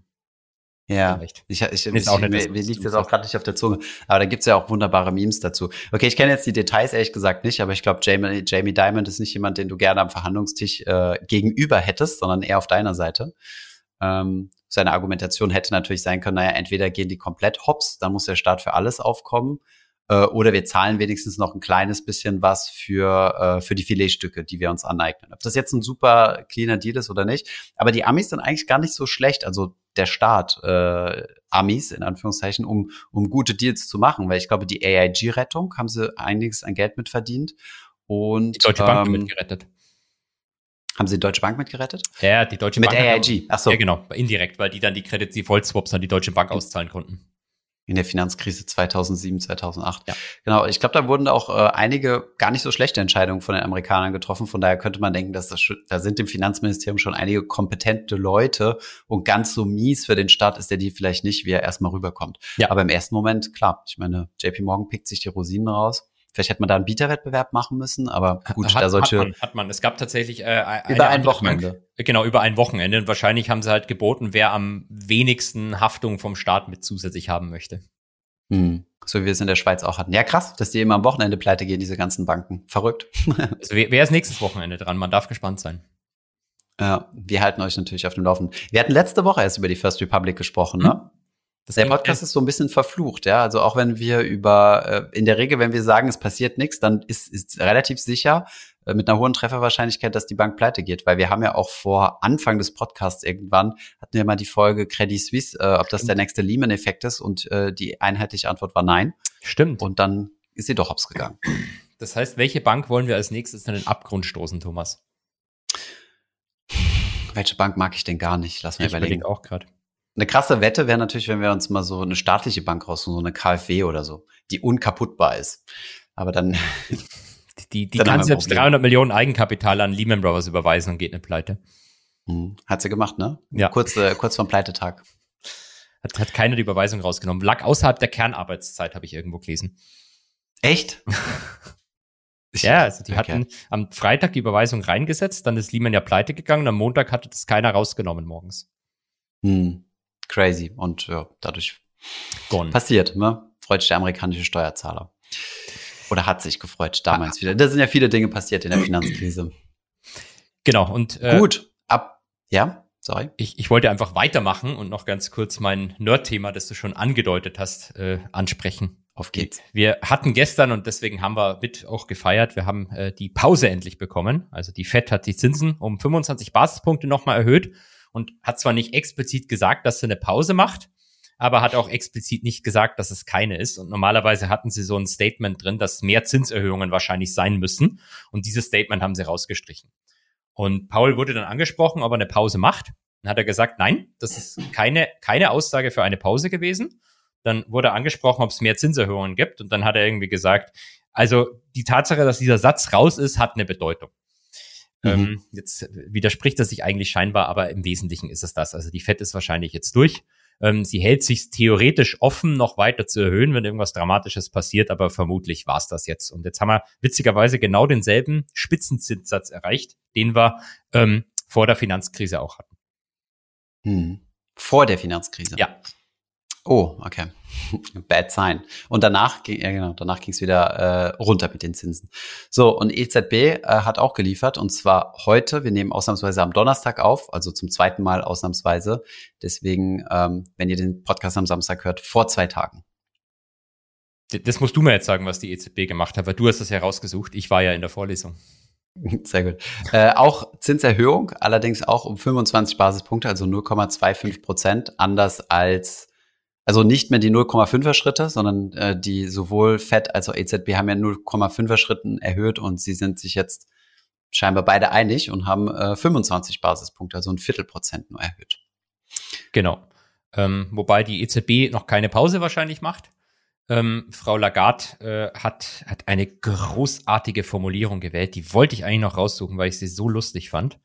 Ja, ich, ich, ich, ich auch mir, mir liegt jetzt auch gerade nicht auf der Zunge. Aber da gibt's ja auch wunderbare Memes dazu. Okay, ich kenne jetzt die Details ehrlich gesagt nicht, aber ich glaube, Jamie, Jamie Diamond ist nicht jemand, den du gerne am Verhandlungstisch äh, gegenüber hättest, sondern eher auf deiner Seite. Ähm, seine Argumentation hätte natürlich sein können, naja, entweder gehen die komplett hops, dann muss der Staat für alles aufkommen, äh, oder wir zahlen wenigstens noch ein kleines bisschen was für, äh, für die Filetstücke, die wir uns aneignen. Ob das jetzt ein super cleaner Deal ist oder nicht. Aber die Amis sind eigentlich gar nicht so schlecht, also der Staat, äh, Amis in Anführungszeichen, um, um gute Deals zu machen, weil ich glaube, die AIG-Rettung haben sie einiges an Geld mitverdient. Und, die Deutsche Bank ähm, mitgerettet. Haben Sie die Deutsche Bank mitgerettet? Ja, die Deutsche Mit Bank. Mit AIG, ach so. Ja, genau, indirekt, weil die dann die Credit Default Swaps an die Deutsche Bank auszahlen konnten. In der Finanzkrise 2007, 2008. Ja. Genau, ich glaube, da wurden auch äh, einige gar nicht so schlechte Entscheidungen von den Amerikanern getroffen. Von daher könnte man denken, dass das, da sind im Finanzministerium schon einige kompetente Leute und ganz so mies für den Staat ist der die vielleicht nicht, wie er erstmal rüberkommt. Ja. Aber im ersten Moment, klar, ich meine, JP Morgan pickt sich die Rosinen raus. Vielleicht hätte man da einen Bieterwettbewerb machen müssen, aber gut, hat, da solche. Hat man, hat man. Es gab tatsächlich äh, über ein Wochenende. Bank, genau, über ein Wochenende. Und wahrscheinlich haben sie halt geboten, wer am wenigsten Haftung vom Staat mit zusätzlich haben möchte. Hm. So wie wir es in der Schweiz auch hatten. Ja, krass, dass die immer am Wochenende pleite gehen, diese ganzen Banken. Verrückt. also wer, wer ist nächstes Wochenende dran? Man darf gespannt sein. Ja, wir halten euch natürlich auf dem Laufenden. Wir hatten letzte Woche erst über die First Republic gesprochen, hm. ne? Der Podcast ist so ein bisschen verflucht, ja. Also auch wenn wir über, äh, in der Regel, wenn wir sagen, es passiert nichts, dann ist, ist relativ sicher äh, mit einer hohen Trefferwahrscheinlichkeit, dass die Bank pleite geht. Weil wir haben ja auch vor Anfang des Podcasts irgendwann, hatten wir mal die Folge Credit Suisse, äh, ob das der nächste Lehman-Effekt ist und äh, die einheitliche Antwort war nein. Stimmt. Und dann ist sie doch hops gegangen. Das heißt, welche Bank wollen wir als nächstes in den Abgrund stoßen, Thomas? Welche Bank mag ich denn gar nicht? Lass mich ich überlegen. auch gerade. Eine krasse Wette wäre natürlich, wenn wir uns mal so eine staatliche Bank raussuchen, so eine KfW oder so, die unkaputtbar ist. Aber dann. Die, die dann kann selbst 300 Millionen Eigenkapital an Lehman Brothers überweisen und geht eine Pleite. Hm. Hat sie gemacht, ne? Ja. Kurz, äh, kurz vorm Pleitetag. Hat, hat keiner die Überweisung rausgenommen. Lag außerhalb der Kernarbeitszeit, habe ich irgendwo gelesen. Echt? ja, also die okay. hatten am Freitag die Überweisung reingesetzt, dann ist Lehman ja pleite gegangen, am Montag hatte das keiner rausgenommen morgens. Hm. Crazy. Und ja, dadurch Gone. passiert, ne? Freut sich der amerikanische Steuerzahler. Oder hat sich gefreut damals wieder. Da sind ja viele Dinge passiert in der Finanzkrise. Genau, und äh, Gut, ab, ja, sorry. ich, ich wollte einfach weitermachen und noch ganz kurz mein Nerd-Thema, das du schon angedeutet hast, äh, ansprechen. Auf geht's. Wir hatten gestern und deswegen haben wir mit auch gefeiert, wir haben äh, die Pause endlich bekommen. Also die Fed hat die Zinsen um 25 Basispunkte nochmal erhöht und hat zwar nicht explizit gesagt, dass sie eine Pause macht, aber hat auch explizit nicht gesagt, dass es keine ist. Und normalerweise hatten sie so ein Statement drin, dass mehr Zinserhöhungen wahrscheinlich sein müssen. Und dieses Statement haben sie rausgestrichen. Und Paul wurde dann angesprochen, ob er eine Pause macht. Dann hat er gesagt, nein, das ist keine, keine Aussage für eine Pause gewesen. Dann wurde angesprochen, ob es mehr Zinserhöhungen gibt. Und dann hat er irgendwie gesagt, also die Tatsache, dass dieser Satz raus ist, hat eine Bedeutung. Mhm. Ähm, jetzt widerspricht er sich eigentlich scheinbar, aber im Wesentlichen ist es das. Also die FED ist wahrscheinlich jetzt durch. Ähm, sie hält sich theoretisch offen, noch weiter zu erhöhen, wenn irgendwas Dramatisches passiert, aber vermutlich war es das jetzt. Und jetzt haben wir witzigerweise genau denselben Spitzenzinssatz erreicht, den wir ähm, vor der Finanzkrise auch hatten. Hm. Vor der Finanzkrise. Ja, Oh, okay. Bad sign. Und danach ging, ja genau, danach ging es wieder äh, runter mit den Zinsen. So, und EZB äh, hat auch geliefert, und zwar heute, wir nehmen ausnahmsweise am Donnerstag auf, also zum zweiten Mal ausnahmsweise. Deswegen, ähm, wenn ihr den Podcast am Samstag hört, vor zwei Tagen. Das musst du mir jetzt sagen, was die EZB gemacht hat, weil du hast das ja rausgesucht. Ich war ja in der Vorlesung. Sehr gut. Äh, auch Zinserhöhung, allerdings auch um 25 Basispunkte, also 0,25 Prozent, anders als, also nicht mehr die 0,5er Schritte, sondern äh, die sowohl FED als auch EZB haben ja 0,5er Schritten erhöht und sie sind sich jetzt scheinbar beide einig und haben äh, 25 Basispunkte, also ein Viertelprozent nur erhöht. Genau. Ähm, wobei die EZB noch keine Pause wahrscheinlich macht. Ähm, Frau Lagarde äh, hat, hat eine großartige Formulierung gewählt. Die wollte ich eigentlich noch raussuchen, weil ich sie so lustig fand.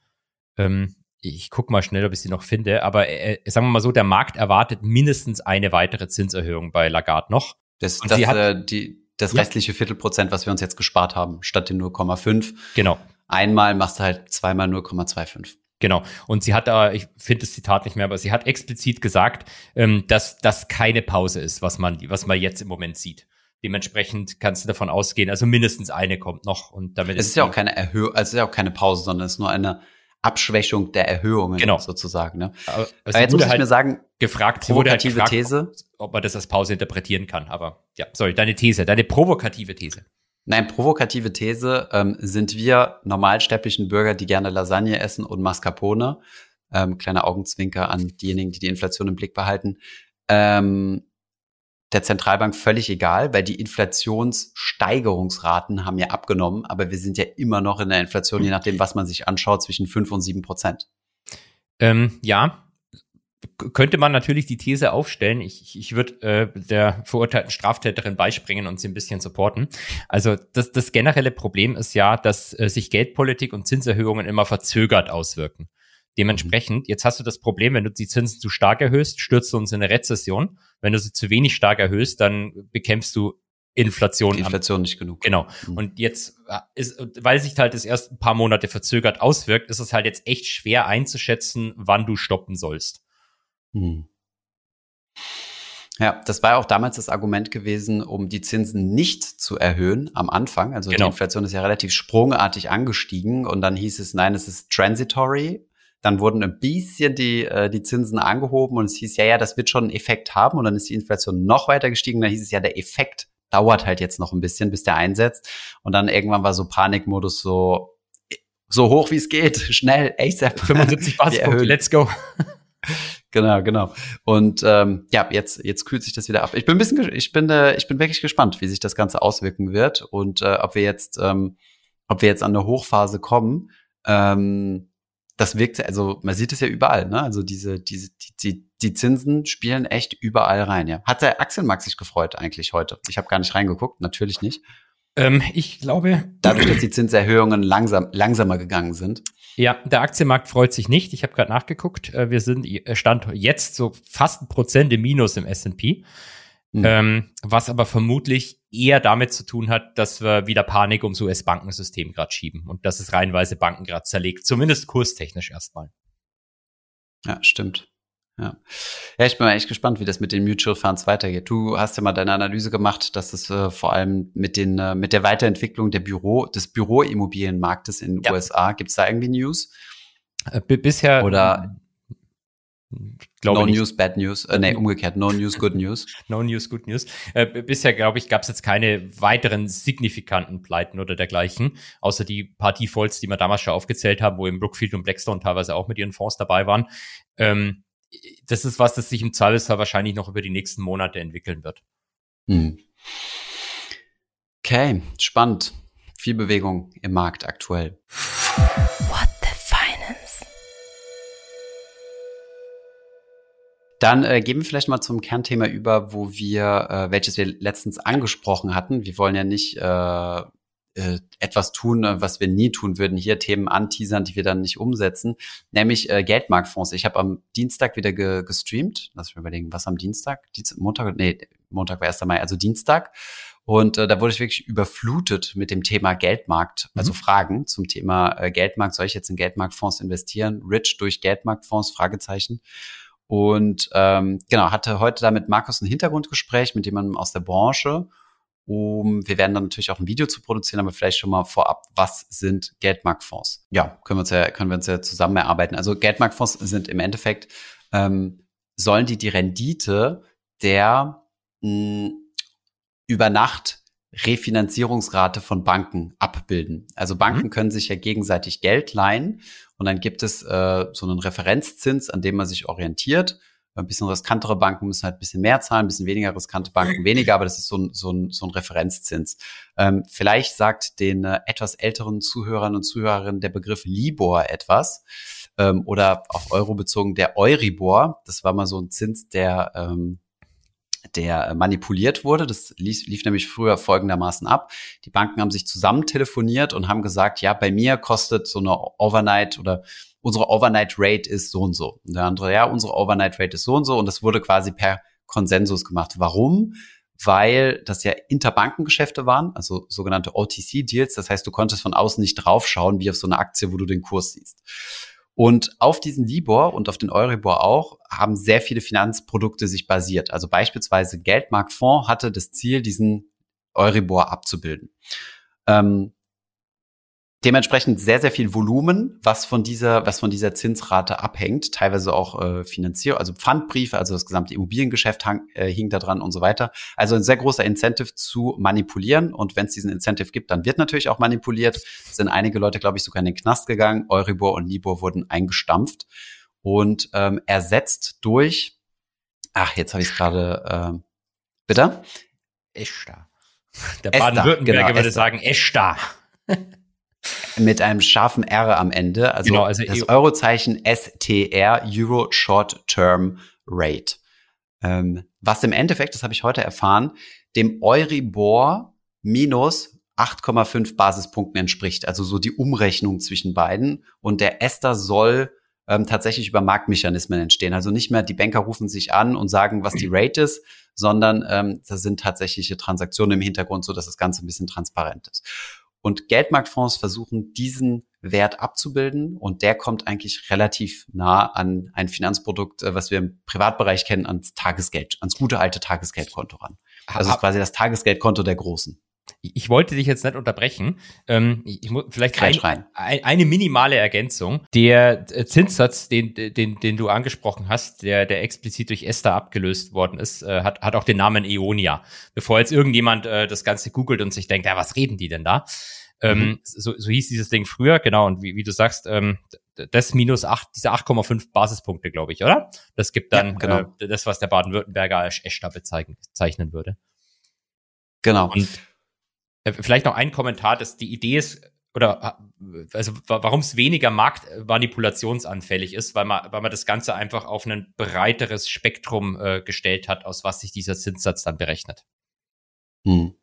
Ähm, ich gucke mal schnell, ob ich sie noch finde. Aber äh, sagen wir mal so, der Markt erwartet mindestens eine weitere Zinserhöhung bei Lagarde noch. Das, Und das, sie hat- äh, die, das Ja. restliche Viertelprozent, was wir uns jetzt gespart haben, statt den 0,5. Genau. Einmal machst du halt zweimal 0,25. Genau. Und sie hat da, ich finde das Zitat nicht mehr, aber sie hat explizit gesagt, ähm, dass das keine Pause ist, was man, was man jetzt im Moment sieht. Dementsprechend kannst du davon ausgehen, also mindestens eine kommt noch und damit Es ist ja auch keine Erhöhung, also es ist ja auch keine Pause, sondern es ist nur eine Abschwächung der Erhöhungen Genau. sozusagen. Ne? Aber, Aber jetzt muss ich halt mir sagen, gefragt, sie wurde halt provokative gefragt, These. ob man das als Pause interpretieren kann. Aber ja, sorry, deine These, deine provokative These. Nein, provokative These ähm, sind wir normalsterblichen Bürger, die gerne Lasagne essen und Mascarpone. Ähm, kleiner Augenzwinker an diejenigen, die die Inflation im Blick behalten. Ähm, der Zentralbank völlig egal, weil die Inflationssteigerungsraten haben ja abgenommen, aber wir sind ja immer noch in der Inflation, je nachdem, was man sich anschaut, zwischen 5 und 7 Prozent. Ähm, ja, könnte man natürlich die These aufstellen. Ich, ich, ich würde äh, der verurteilten Straftäterin beispringen und sie ein bisschen supporten. Also das, das generelle Problem ist ja, dass äh, sich Geldpolitik und Zinserhöhungen immer verzögert auswirken. Dementsprechend, jetzt hast du das Problem, wenn du die Zinsen zu stark erhöhst, stürzt du uns in eine Rezession. Wenn du sie zu wenig stark erhöhst, dann bekämpfst du Inflation. Die am Inflation nicht genug. Genau. Mhm. Und jetzt äh, ist, weil sich halt das erst ein paar Monate verzögert auswirkt, ist es halt jetzt echt schwer einzuschätzen, wann du stoppen sollst. Hm. Ja, das war ja auch damals das Argument gewesen, um die Zinsen nicht zu erhöhen am Anfang. Also Genau. die Inflation ist ja relativ sprungartig angestiegen und dann hieß es, nein, es ist transitory. Dann wurden ein bisschen die, äh, die Zinsen angehoben und es hieß, ja, ja, das wird schon einen Effekt haben und dann ist die Inflation noch weiter gestiegen. Dann hieß es ja, der Effekt dauert halt jetzt noch ein bisschen, bis der einsetzt. Und dann irgendwann war so Panikmodus so, so hoch wie es geht, schnell, ASAP. 75 Wir Basispunkte, erhöhen. let's go. Genau, genau. Und ähm, ja, jetzt jetzt kühlt sich das wieder ab. Ich bin ein bisschen, ich bin, äh, ich bin wirklich gespannt, wie sich das Ganze auswirken wird und äh, ob wir jetzt, ähm, ob wir jetzt an eine Hochphase kommen. Ähm, das wirkt, also man sieht es ja überall, ne? Also diese, diese, die, die, die Zinsen spielen echt überall rein. Ja, hat der Aktienmarkt sich gefreut eigentlich heute? Ich habe gar nicht reingeguckt, natürlich nicht. Ähm, ich glaube, Dadurch, dass die Zinserhöhungen langsam langsamer gegangen sind. ja, der Aktienmarkt freut sich nicht. Ich habe gerade nachgeguckt. Äh, wir sind äh, Stand jetzt so fast ein Prozent im Minus im S&P. Hm. Ähm, was aber vermutlich eher damit zu tun hat, dass wir wieder Panik ums US-Bankensystem gerade schieben und dass es reihenweise Banken gerade zerlegt, zumindest kurstechnisch erstmal. Ja, stimmt. Ja. ja, ich bin mal echt gespannt, wie das mit den Mutual Funds weitergeht. Du hast ja mal deine Analyse gemacht, dass es äh, vor allem mit den äh, mit der Weiterentwicklung der Büro des Büroimmobilienmarktes in den ja. USA gibt es da irgendwie News? Äh, bisher oder Glaube no nicht. News, Bad News. Äh, nee, umgekehrt. No News, Good News. no News, Good News. Äh, bisher, glaube ich, gab es jetzt keine weiteren signifikanten Pleiten oder dergleichen, außer die paar Defaults, die wir damals schon aufgezählt haben, wo eben Brookfield und Blackstone teilweise auch mit ihren Fonds dabei waren. Ähm, das ist was, das sich im Zweifelsfall wahrscheinlich noch über die nächsten Monate entwickeln wird. Hm. Okay, spannend. Viel Bewegung im Markt aktuell. Dann äh, gehen wir vielleicht mal zum Kernthema über, wo wir, äh, welches wir letztens angesprochen hatten. Wir wollen ja nicht äh, äh, etwas tun, äh, was wir nie tun würden, hier Themen anteasern, die wir dann nicht umsetzen, nämlich äh, Geldmarktfonds. Ich habe am Dienstag wieder ge gestreamt. Lass mich überlegen, was am Dienstag? Dienstag, Montag? Nee, Montag war 1. Mai, also Dienstag. Und äh, da wurde ich wirklich überflutet mit dem Thema Geldmarkt, also mhm. Fragen zum Thema äh, Geldmarkt. Soll ich jetzt in Geldmarktfonds investieren? Rich durch Geldmarktfonds? Fragezeichen. Und ähm, genau, hatte heute da mit Markus ein Hintergrundgespräch mit jemandem aus der Branche. Um, wir werden dann natürlich auch ein Video zu produzieren, aber vielleicht schon mal vorab, was sind Geldmarktfonds? Ja, können wir uns ja, können wir uns ja zusammen erarbeiten. Also Geldmarktfonds sind im Endeffekt, ähm, sollen die die Rendite der mh, über Nacht Refinanzierungsrate von Banken abbilden. Also Banken mhm. können sich ja gegenseitig Geld leihen und dann gibt es äh, so einen Referenzzins, an dem man sich orientiert. Ein bisschen riskantere Banken müssen halt ein bisschen mehr zahlen, ein bisschen weniger riskante Banken weniger, aber das ist so ein, so ein, so ein Referenzzins. Ähm, vielleicht sagt den äh, etwas älteren Zuhörern und Zuhörerinnen der Begriff Libor etwas ähm, oder auf Euro bezogen der Euribor. Das war mal so ein Zins, der ähm, der manipuliert wurde. Das lief, lief nämlich früher folgendermaßen ab. Die Banken haben sich zusammen telefoniert und haben gesagt, ja, bei mir kostet so eine Overnight oder unsere Overnight Rate ist so und so. Und der andere, ja, unsere Overnight Rate ist so und so. Und das wurde quasi per Konsensus gemacht. Warum? Weil das ja Interbankengeschäfte waren, also sogenannte OTC-Deals. Das heißt, du konntest von außen nicht draufschauen, wie auf so eine Aktie, wo du den Kurs siehst. Und auf diesen Libor und auf den Euribor auch haben sehr viele Finanzprodukte sich basiert. Also beispielsweise Geldmarktfonds hatte das Ziel, diesen Euribor abzubilden. Ähm, Dementsprechend sehr, sehr viel Volumen, was von dieser, was von dieser Zinsrate abhängt, teilweise auch äh, Finanzierung, also Pfandbriefe, also das gesamte Immobiliengeschäft hang, äh, hing da dran und so weiter. Also ein sehr großer Incentive zu manipulieren. Und wenn es diesen Incentive gibt, dann wird natürlich auch manipuliert. Es sind einige Leute, glaube ich, sogar in den Knast gegangen. Euribor und Libor wurden eingestampft und ähm, ersetzt durch, ach, jetzt habe ich es gerade, äh, bitte? Esta. Der Baden-Württemberger genau, würde sagen Esta. mit einem scharfen R am Ende. Also, genau, also das Eurozeichen STR, Euro Short Term Rate. Ähm, was im Endeffekt, das habe ich heute erfahren, dem Euribor minus 8,5 Basispunkten entspricht. Also so die Umrechnung zwischen beiden. Und der Ester soll ähm, tatsächlich über Marktmechanismen entstehen. Also nicht mehr die Banker rufen sich an und sagen, was die Rate ist, sondern ähm, das sind tatsächliche Transaktionen im Hintergrund, so dass das Ganze ein bisschen transparent ist. Und Geldmarktfonds versuchen, diesen Wert abzubilden und der kommt eigentlich relativ nah an ein Finanzprodukt, äh, was wir im Privatbereich kennen, ans Tagesgeld, ans gute alte Tagesgeldkonto ran. Also quasi das Tagesgeldkonto der Großen. Ich wollte dich jetzt nicht unterbrechen. Ähm, ich muss vielleicht ein, ein, eine minimale Ergänzung. Der äh, Zinssatz, den, den, den du angesprochen hast, der, der explizit durch Esther abgelöst worden ist, äh, hat, hat auch den Namen Eonia. Bevor jetzt irgendjemand äh, das Ganze googelt und sich denkt, ja, was reden die denn da? Ähm, mhm. so, so hieß dieses Ding früher, genau. Und wie, wie du sagst, ähm, das minus acht, diese 8,5 Basispunkte, glaube ich, oder? Das gibt dann ja, genau. äh, das, was der Baden-Württemberger als Eschter bezeichnen würde. Genau. Und vielleicht noch ein Kommentar, dass die Idee ist, oder also warum es weniger marktmanipulationsanfällig ist, weil man, weil man das Ganze einfach auf ein breiteres Spektrum äh, gestellt hat, aus was sich dieser Zinssatz dann berechnet. Hm.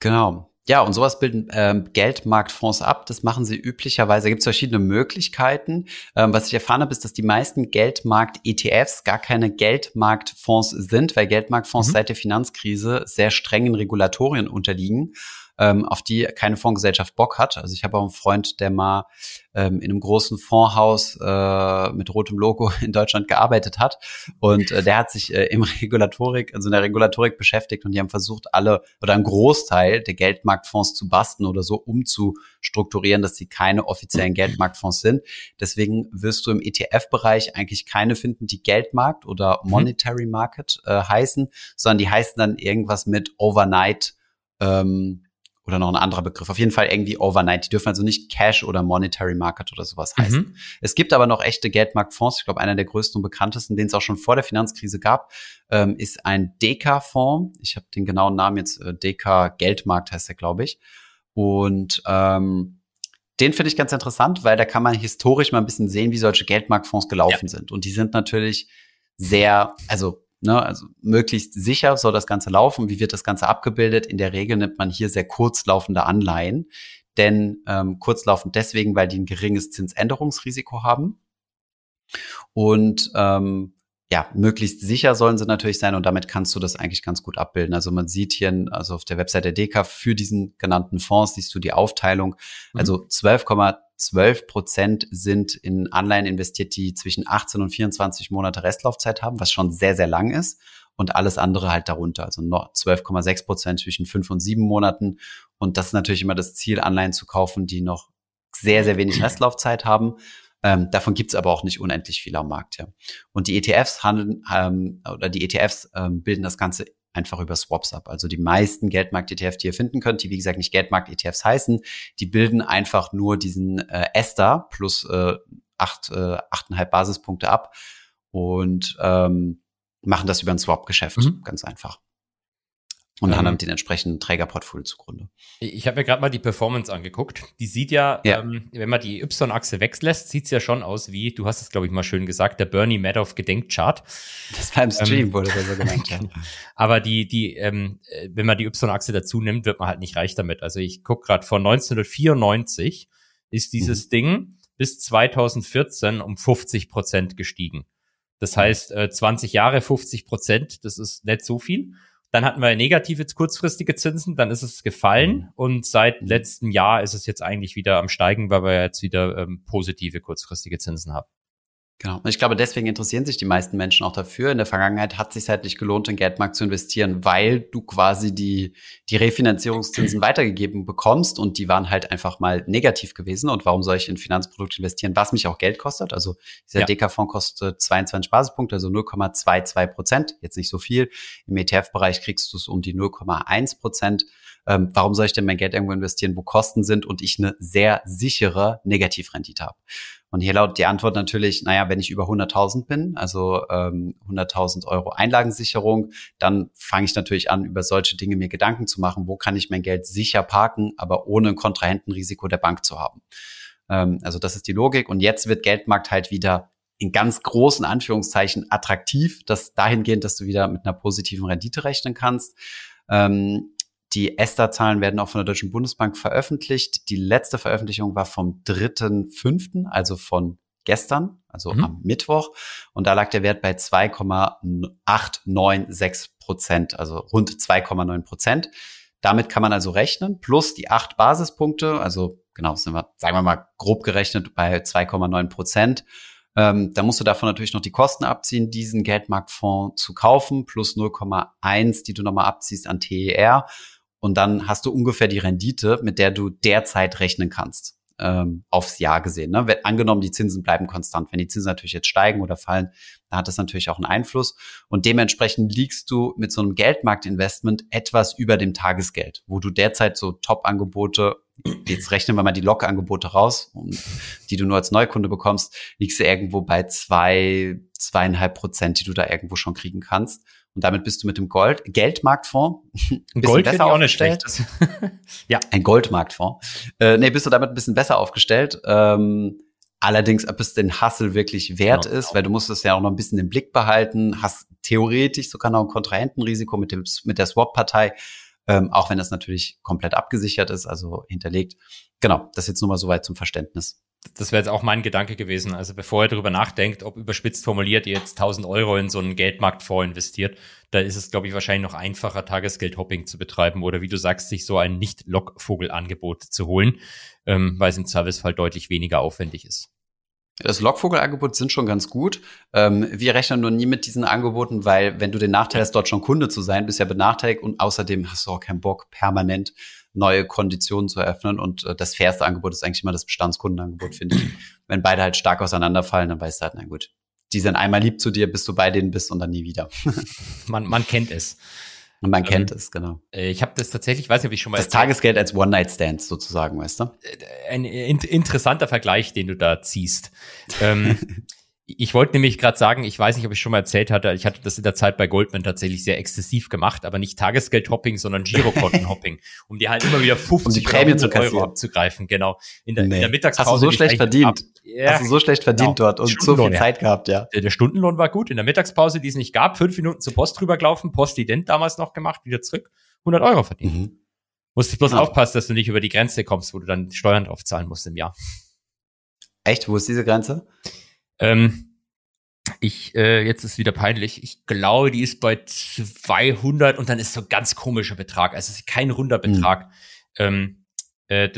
Genau. Ja, und sowas bilden ähm, Geldmarktfonds ab. Das machen sie üblicherweise. Da gibt es verschiedene Möglichkeiten. Ähm, was ich erfahren habe, ist, dass die meisten Geldmarkt-ETFs gar keine Geldmarktfonds sind, weil Geldmarktfonds mhm. seit der Finanzkrise sehr strengen Regulatorien unterliegen. Ähm, auf die keine Fondsgesellschaft Bock hat. Also ich habe auch einen Freund, der mal ähm, in einem großen Fondshaus äh, mit rotem Logo in Deutschland gearbeitet hat und äh, der hat sich äh, im Regulatorik, also in der Regulatorik beschäftigt und die haben versucht, alle oder einen Großteil der Geldmarktfonds zu basten oder so umzustrukturieren, dass sie keine offiziellen Geldmarktfonds sind. Deswegen wirst du im ETF-Bereich eigentlich keine finden, die Geldmarkt oder mhm. Monetary Market äh, heißen, sondern die heißen dann irgendwas mit Overnight ähm, oder noch ein anderer Begriff. Auf jeden Fall irgendwie Overnight. Die dürfen also nicht Cash oder Monetary Market oder sowas heißen. Mhm. Es gibt aber noch echte Geldmarktfonds. Ich glaube, einer der größten und bekanntesten, den es auch schon vor der Finanzkrise gab, ähm, ist ein Deka-Fonds. Ich habe den genauen Namen jetzt, äh, Deka Geldmarkt heißt der, glaube ich. Und ähm, den finde ich ganz interessant, weil da kann man historisch mal ein bisschen sehen, wie solche Geldmarktfonds gelaufen ja. sind. Und die sind natürlich sehr, also Ne, also möglichst sicher soll das Ganze laufen. Wie wird das Ganze abgebildet? In der Regel nimmt man hier sehr kurzlaufende Anleihen. Denn ähm, kurzlaufend deswegen, weil die ein geringes Zinsänderungsrisiko haben. Und ähm, ja, möglichst sicher sollen sie natürlich sein und damit kannst du das eigentlich ganz gut abbilden. Also man sieht hier, also auf der Website der DK für diesen genannten Fonds siehst du die Aufteilung. Mhm. Also 12,12 Prozent sind in Anleihen investiert, die zwischen 18 und 24 Monate Restlaufzeit haben, was schon sehr, sehr lang ist. Und alles andere halt darunter. Also noch 12,6 Prozent zwischen fünf und sieben Monaten. Und das ist natürlich immer das Ziel, Anleihen zu kaufen, die noch sehr, sehr wenig Restlaufzeit haben. Ähm, davon gibt's aber auch nicht unendlich viel am Markt. Ja. Und die ETFs handeln ähm, oder die ETFs ähm, bilden das Ganze einfach über Swaps ab. Also die meisten Geldmarkt-ETFs, die ihr finden könnt, die wie gesagt nicht Geldmarkt-ETFs heißen, die bilden einfach nur diesen äh, ESTA plus äh, acht, äh, achteinhalb Basispunkte ab und ähm, machen das über ein Swap-Geschäft. Mhm. Ganz einfach und ähm, haben den entsprechenden Trägerportfolio zugrunde. Ich habe mir gerade mal die Performance angeguckt. Die sieht ja, ja. Ähm, wenn man die Y-Achse weglässt, sieht es ja schon aus wie, du hast es, glaube ich, mal schön gesagt, der Bernie Madoff Gedenkchart. Das beim Stream ähm, wurde das so genannt, ja. Aber die, die, ähm, äh, wenn man die Y-Achse dazu nimmt, wird man halt nicht reich damit. Also ich gucke gerade von 1994 ist dieses mhm. Ding bis 2014 um 50 Prozent gestiegen. Das heißt, äh, 20 Jahre 50 Prozent, das ist nicht so viel. Dann hatten wir negative kurzfristige Zinsen, dann ist es gefallen mhm. und seit letztem Jahr ist es jetzt eigentlich wieder am Steigen, weil wir jetzt wieder ähm, positive kurzfristige Zinsen haben. Genau. Und ich glaube, deswegen interessieren sich die meisten Menschen auch dafür. In der Vergangenheit hat es sich halt nicht gelohnt, in Geldmarkt zu investieren, weil du quasi die, die Refinanzierungszinsen weitergegeben bekommst und die waren halt einfach mal negativ gewesen. Und warum soll ich in Finanzprodukte investieren, was mich auch Geld kostet? Also dieser ja. DK-Fonds kostet 22 Basispunkte, also 0,22 Prozent. Jetzt nicht so viel. Im ETF-Bereich kriegst du es um die 0,1 Prozent. Ähm, warum soll ich denn mein Geld irgendwo investieren, wo Kosten sind und ich eine sehr sichere Negativrendite habe? Und hier lautet die Antwort natürlich, naja, wenn ich über 100.000 bin, also ähm, 100.000 Euro Einlagensicherung, dann fange ich natürlich an, über solche Dinge mir Gedanken zu machen, wo kann ich mein Geld sicher parken, aber ohne ein Kontrahentenrisiko der Bank zu haben. Ähm, also das ist die Logik. Und jetzt wird Geldmarkt halt wieder in ganz großen Anführungszeichen attraktiv, das dahingehend, dass du wieder mit einer positiven Rendite rechnen kannst. Ähm, die ESTA-Zahlen werden auch von der Deutschen Bundesbank veröffentlicht. Die letzte Veröffentlichung war vom 3.5., also von gestern, also mhm. am Mittwoch. Und da lag der Wert bei 2,896 Prozent, also rund 2,9 Prozent. Damit kann man also rechnen, plus die acht Basispunkte, also genau, sind wir, sagen wir mal, grob gerechnet bei 2,9 Prozent. Ähm, da musst du davon natürlich noch die Kosten abziehen, diesen Geldmarktfonds zu kaufen, plus 0,1, die du nochmal abziehst an TER. Und dann hast du ungefähr die Rendite, mit der du derzeit rechnen kannst, ähm, aufs Jahr gesehen. Ne? Wenn, angenommen, die Zinsen bleiben konstant. Wenn die Zinsen natürlich jetzt steigen oder fallen, dann hat das natürlich auch einen Einfluss. Und dementsprechend liegst du mit so einem Geldmarktinvestment etwas über dem Tagesgeld, wo du derzeit so Top-Angebote jetzt rechnen wir mal die Log-Angebote raus, die du nur als Neukunde bekommst, liegst du irgendwo bei zwei, zweieinhalb Prozent, die du da irgendwo schon kriegen kannst. Und damit bist du mit dem Gold Geldmarktfonds ein Gold besser auch nicht schlecht. ja, ein Goldmarktfonds. Äh, nee, bist du damit ein bisschen besser aufgestellt. Ähm, allerdings, ob es den Hassel wirklich wert genau. ist, weil du musst es ja auch noch ein bisschen im Blick behalten, hast theoretisch sogar noch ein Kontrahentenrisiko mit dem mit der Swap-Partei, ähm, auch wenn das natürlich komplett abgesichert ist, also hinterlegt. Genau, das jetzt nur mal soweit zum Verständnis. Das wäre jetzt auch mein Gedanke gewesen. Also bevor ihr darüber nachdenkt, ob überspitzt formuliert ihr jetzt 1000 Euro in so einen Geldmarktfonds investiert, da ist es, glaube ich, wahrscheinlich noch einfacher, Tagesgeldhopping zu betreiben oder wie du sagst, sich so ein Nicht-Lockvogel-Angebot zu holen, ähm, weil es im Servicefall deutlich weniger aufwendig ist. Das Lockvogelangebot sind schon ganz gut. Ähm, wir rechnen nur nie mit diesen Angeboten, weil wenn du den Nachteil hast, dort schon Kunde zu sein, bist ja benachteiligt und außerdem hast du auch keinen Bock, permanent neue Konditionen zu eröffnen. Und äh, das fairste Angebot ist eigentlich immer das Bestandskundenangebot, finde ich. Wenn beide halt stark auseinanderfallen, dann weißt du halt, na gut, die sind einmal lieb zu dir, bis du bei denen bist und dann nie wieder. man, man kennt es. Und man kennt ähm, es, genau. Äh, ich habe das tatsächlich, weiß nicht, ob ich schon mal. Das erzählt. Tagesgeld als One-Night-Stand sozusagen, weißt du? Äh, ein in interessanter Vergleich, den du da ziehst. ähm, Ich wollte nämlich gerade sagen, ich weiß nicht, ob ich schon mal erzählt hatte, ich hatte das in der Zeit bei Goldman tatsächlich sehr exzessiv gemacht, aber nicht Tagesgeldhopping, sondern Girokontenhopping, um die halt immer wieder 50 um die Prämie zu Euro abzugreifen. Genau. In der, nee. in der Mittagspause. Hast du so schlecht verdient? Ja, Hast du so schlecht verdient genau. dort und so viel Zeit gehabt, ja. Der, der, Stundenlohn war gut. In der Mittagspause, die es nicht gab, fünf Minuten zur Post drüber gelaufen, Postident damals noch gemacht, wieder zurück, 100 Euro verdient. Mhm. Musst du bloß ah. aufpassen, dass du nicht über die Grenze kommst, wo du dann Steuern drauf zahlen musst im Jahr. Echt? Wo ist diese Grenze? Ähm, ich, äh, jetzt ist wieder peinlich. Ich glaube, die ist bei 200 und dann ist so ein ganz komischer Betrag. Also es ist kein runder hm. Betrag. Mhm. Ähm, äh,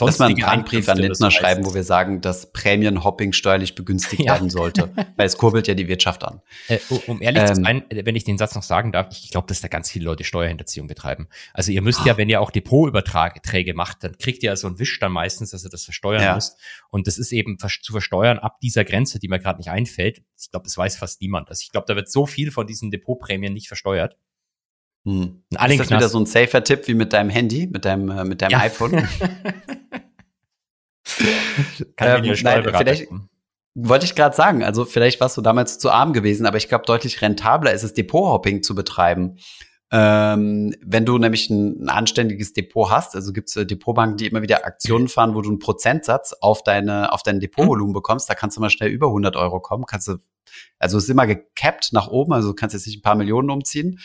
Lass mal einen Brandbrief an Lindner schreiben, wo wir sagen, dass Prämienhopping steuerlich begünstigt ja. werden sollte, weil es kurbelt ja die Wirtschaft an. Äh, um ehrlich ähm, zu sein, wenn ich den Satz noch sagen darf, ich glaube, dass da ganz viele Leute Steuerhinterziehung betreiben. Also ihr müsst ja, wenn ihr auch Depotüberträge macht, dann kriegt ihr so einen Wisch dann meistens, dass ihr das versteuern ja. müsst. Und das ist eben zu versteuern ab dieser Grenze, die mir gerade nicht einfällt. Ich glaube, das weiß fast niemand. Also ich glaube, da wird so viel von diesen Depotprämien nicht versteuert. Hm. Ist das wieder so ein safer Tipp wie mit deinem Handy, mit deinem, äh, mit deinem ja. iPhone? Kann ähm, nein, vielleicht wollte ich gerade sagen, also vielleicht warst du damals zu arm gewesen, aber ich glaube, deutlich rentabler ist es, Depot-Hopping zu betreiben. Ähm, wenn du nämlich ein, ein, anständiges Depot hast, also gibt es äh, Depotbanken, die immer wieder Aktionen fahren, wo du einen Prozentsatz auf deine auf dein Depotvolumen bekommst, da kannst du mal schnell über 100 Euro kommen. Kannst du, also es ist immer gecapped nach oben, also du kannst jetzt nicht ein paar Millionen umziehen,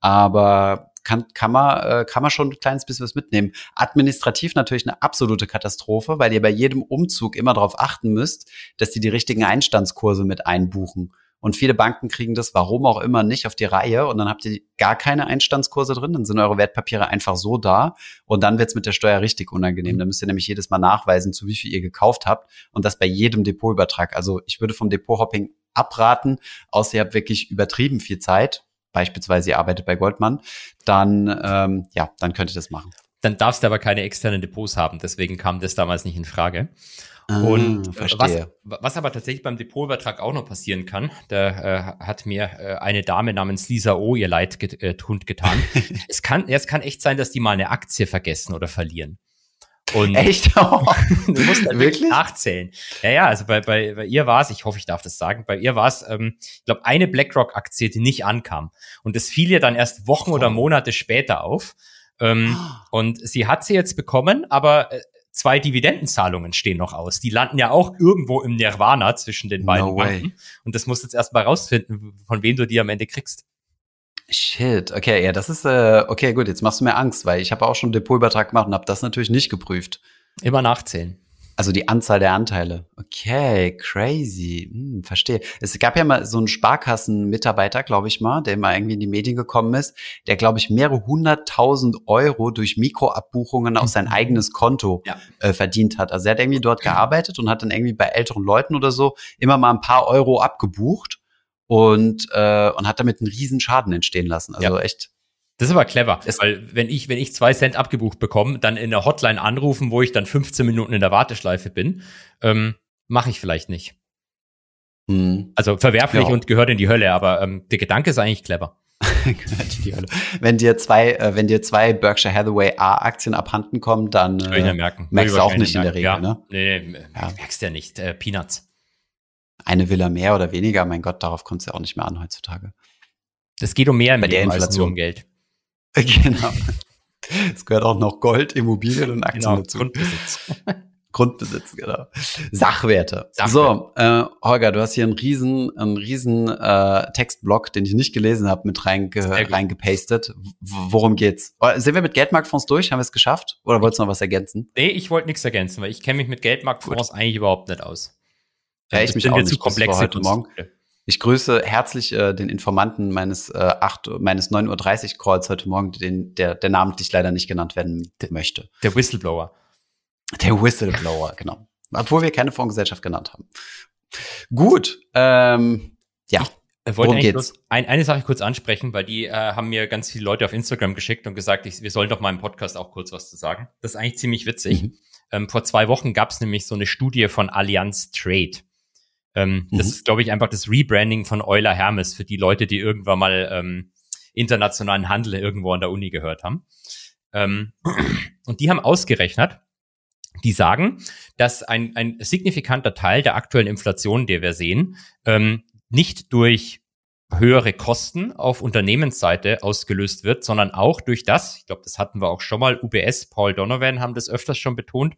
aber kann, kann, man, äh, kann man schon ein kleines bisschen was mitnehmen. Administrativ natürlich eine absolute Katastrophe, weil ihr bei jedem Umzug immer darauf achten müsst, dass die die richtigen Einstandskurse mit einbuchen. Und viele Banken kriegen das, warum auch immer, nicht auf die Reihe. Und dann habt ihr gar keine Einstandskurse drin. Dann sind eure Wertpapiere einfach so da. Und dann wird's mit der Steuer richtig unangenehm. Da müsst ihr nämlich jedes Mal nachweisen, zu wie viel ihr gekauft habt. Und das bei jedem Depotübertrag. Also ich würde vom Depothopping abraten, außer ihr habt wirklich übertrieben viel Zeit beispielsweise ihr arbeitet bei Goldman, dann, ähm, ja, dann könnt ihr das machen. Dann darfst du aber keine externen Depots haben, deswegen kam das damals nicht in Frage. Ah, und was, was aber tatsächlich beim Depotübertrag auch noch passieren kann, da äh, hat mir äh, eine Dame namens Lisa O ihr Leid get, äh, getan. es kann, es kann echt sein, dass die mal eine Aktie vergessen oder verlieren. Und Echt? Oh. du musst halt wirklich nachzählen. Ja, ja, also bei, bei, bei ihr war es, ich hoffe, ich darf das sagen, bei ihr war es, ähm, ich glaube, eine BlackRock-Aktie, die nicht ankam. Und das fiel ihr dann erst Wochen oh. oder Monate später auf. Ähm, oh. Und sie hat sie jetzt bekommen, aber äh, zwei Dividendenzahlungen stehen noch aus. Die landen ja auch irgendwo im Nirvana zwischen den beiden no Banken. Und das musst du jetzt erstmal rausfinden, von wem du die am Ende kriegst. Shit, okay, ja, das ist, äh, okay, gut, jetzt machst du mir Angst, weil ich habe auch schon Depotübertrag gemacht und habe das natürlich nicht geprüft. Immer nachzählen. Also die Anzahl der Anteile. Okay, crazy. Hm, verstehe. Es gab ja mal so einen Sparkassenmitarbeiter, glaube ich mal, der mal irgendwie in die Medien gekommen ist, der, glaube ich, mehrere hunderttausend Euro durch Mikroabbuchungen auf sein eigenes Konto ja. äh, verdient hat. Also er hat irgendwie dort gearbeitet und hat dann irgendwie bei älteren Leuten oder so immer mal ein paar Euro abgebucht und, äh, und hat damit einen riesen Schaden entstehen lassen. Also ja. echt. Das ist aber clever, es weil wenn ich, wenn ich zwei Cent abgebucht bekomme, dann in der Hotline anrufen, wo ich dann 15 Minuten in der Warteschleife bin, ähm, mache ich vielleicht nicht. Hm. Also verwerflich ja. und gehört in die Hölle, aber ähm, der Gedanke ist eigentlich clever. wenn dir zwei, äh, wenn dir zwei Berkshire Hathaway A-Aktien abhanden kommen, dann äh, merken. merkst du auch nicht in der Regel, ja. ne? Nee, nee ja. merkst du ja nicht. Äh, Peanuts eine Villa mehr oder weniger, mein Gott, darauf kommt es ja auch nicht mehr an heutzutage. Es geht um mehr Bei der Inflation. als um Geld. Genau. Es gehört auch noch Gold, Immobilien und Aktien genau, dazu. Grundbesitz. Grundbesitz, genau. Sachwerte. Sachwerte. So, äh, Holger, du hast hier einen riesen, einen riesen äh, Textblock, den ich nicht gelesen habe, mit reinge gut. reingepastet. Worum geht's? Oh, Sind wir mit Geldmarktfonds durch? Haben wir es geschafft? Oder wolltest du noch was ergänzen? Nee, ich wollte nichts ergänzen, weil ich kenne mich mit Geldmarktfonds eigentlich überhaupt nicht aus. Ja, ich Das mich sind auch nicht, zu komplexe heute Morgen. Ich grüße herzlich äh, den Informanten meines äh, 8, meines 9.30 Uhr Calls heute Morgen, den, der, der namentlich leider nicht genannt werden möchte. Der Whistleblower. Der Whistleblower, genau. Obwohl wir keine Fondsgesellschaft genannt haben. Gut, ähm, ja. Ich wollte Worum eigentlich geht's? ein, eine Sache kurz ansprechen, weil die äh, haben mir ganz viele Leute auf Instagram geschickt und gesagt, ich, wir sollen doch mal im Podcast auch kurz was zu sagen. Das ist eigentlich ziemlich witzig. Mhm. Ähm, vor zwei Wochen gab es nämlich so eine Studie von Allianz Trade. Ähm, Das Mhm. ist, glaube ich, einfach das Rebranding von Euler Hermes für die Leute, die irgendwann mal ähm, internationalen Handel irgendwo an der Uni gehört haben. Ähm, und die haben ausgerechnet, die sagen, dass ein, ein signifikanter Teil der aktuellen Inflation, die wir sehen, ähm, nicht durch höhere Kosten auf Unternehmensseite ausgelöst wird, sondern auch durch das, ich glaube, das hatten wir auch schon mal, UBS, Paul Donovan haben das öfters schon betont,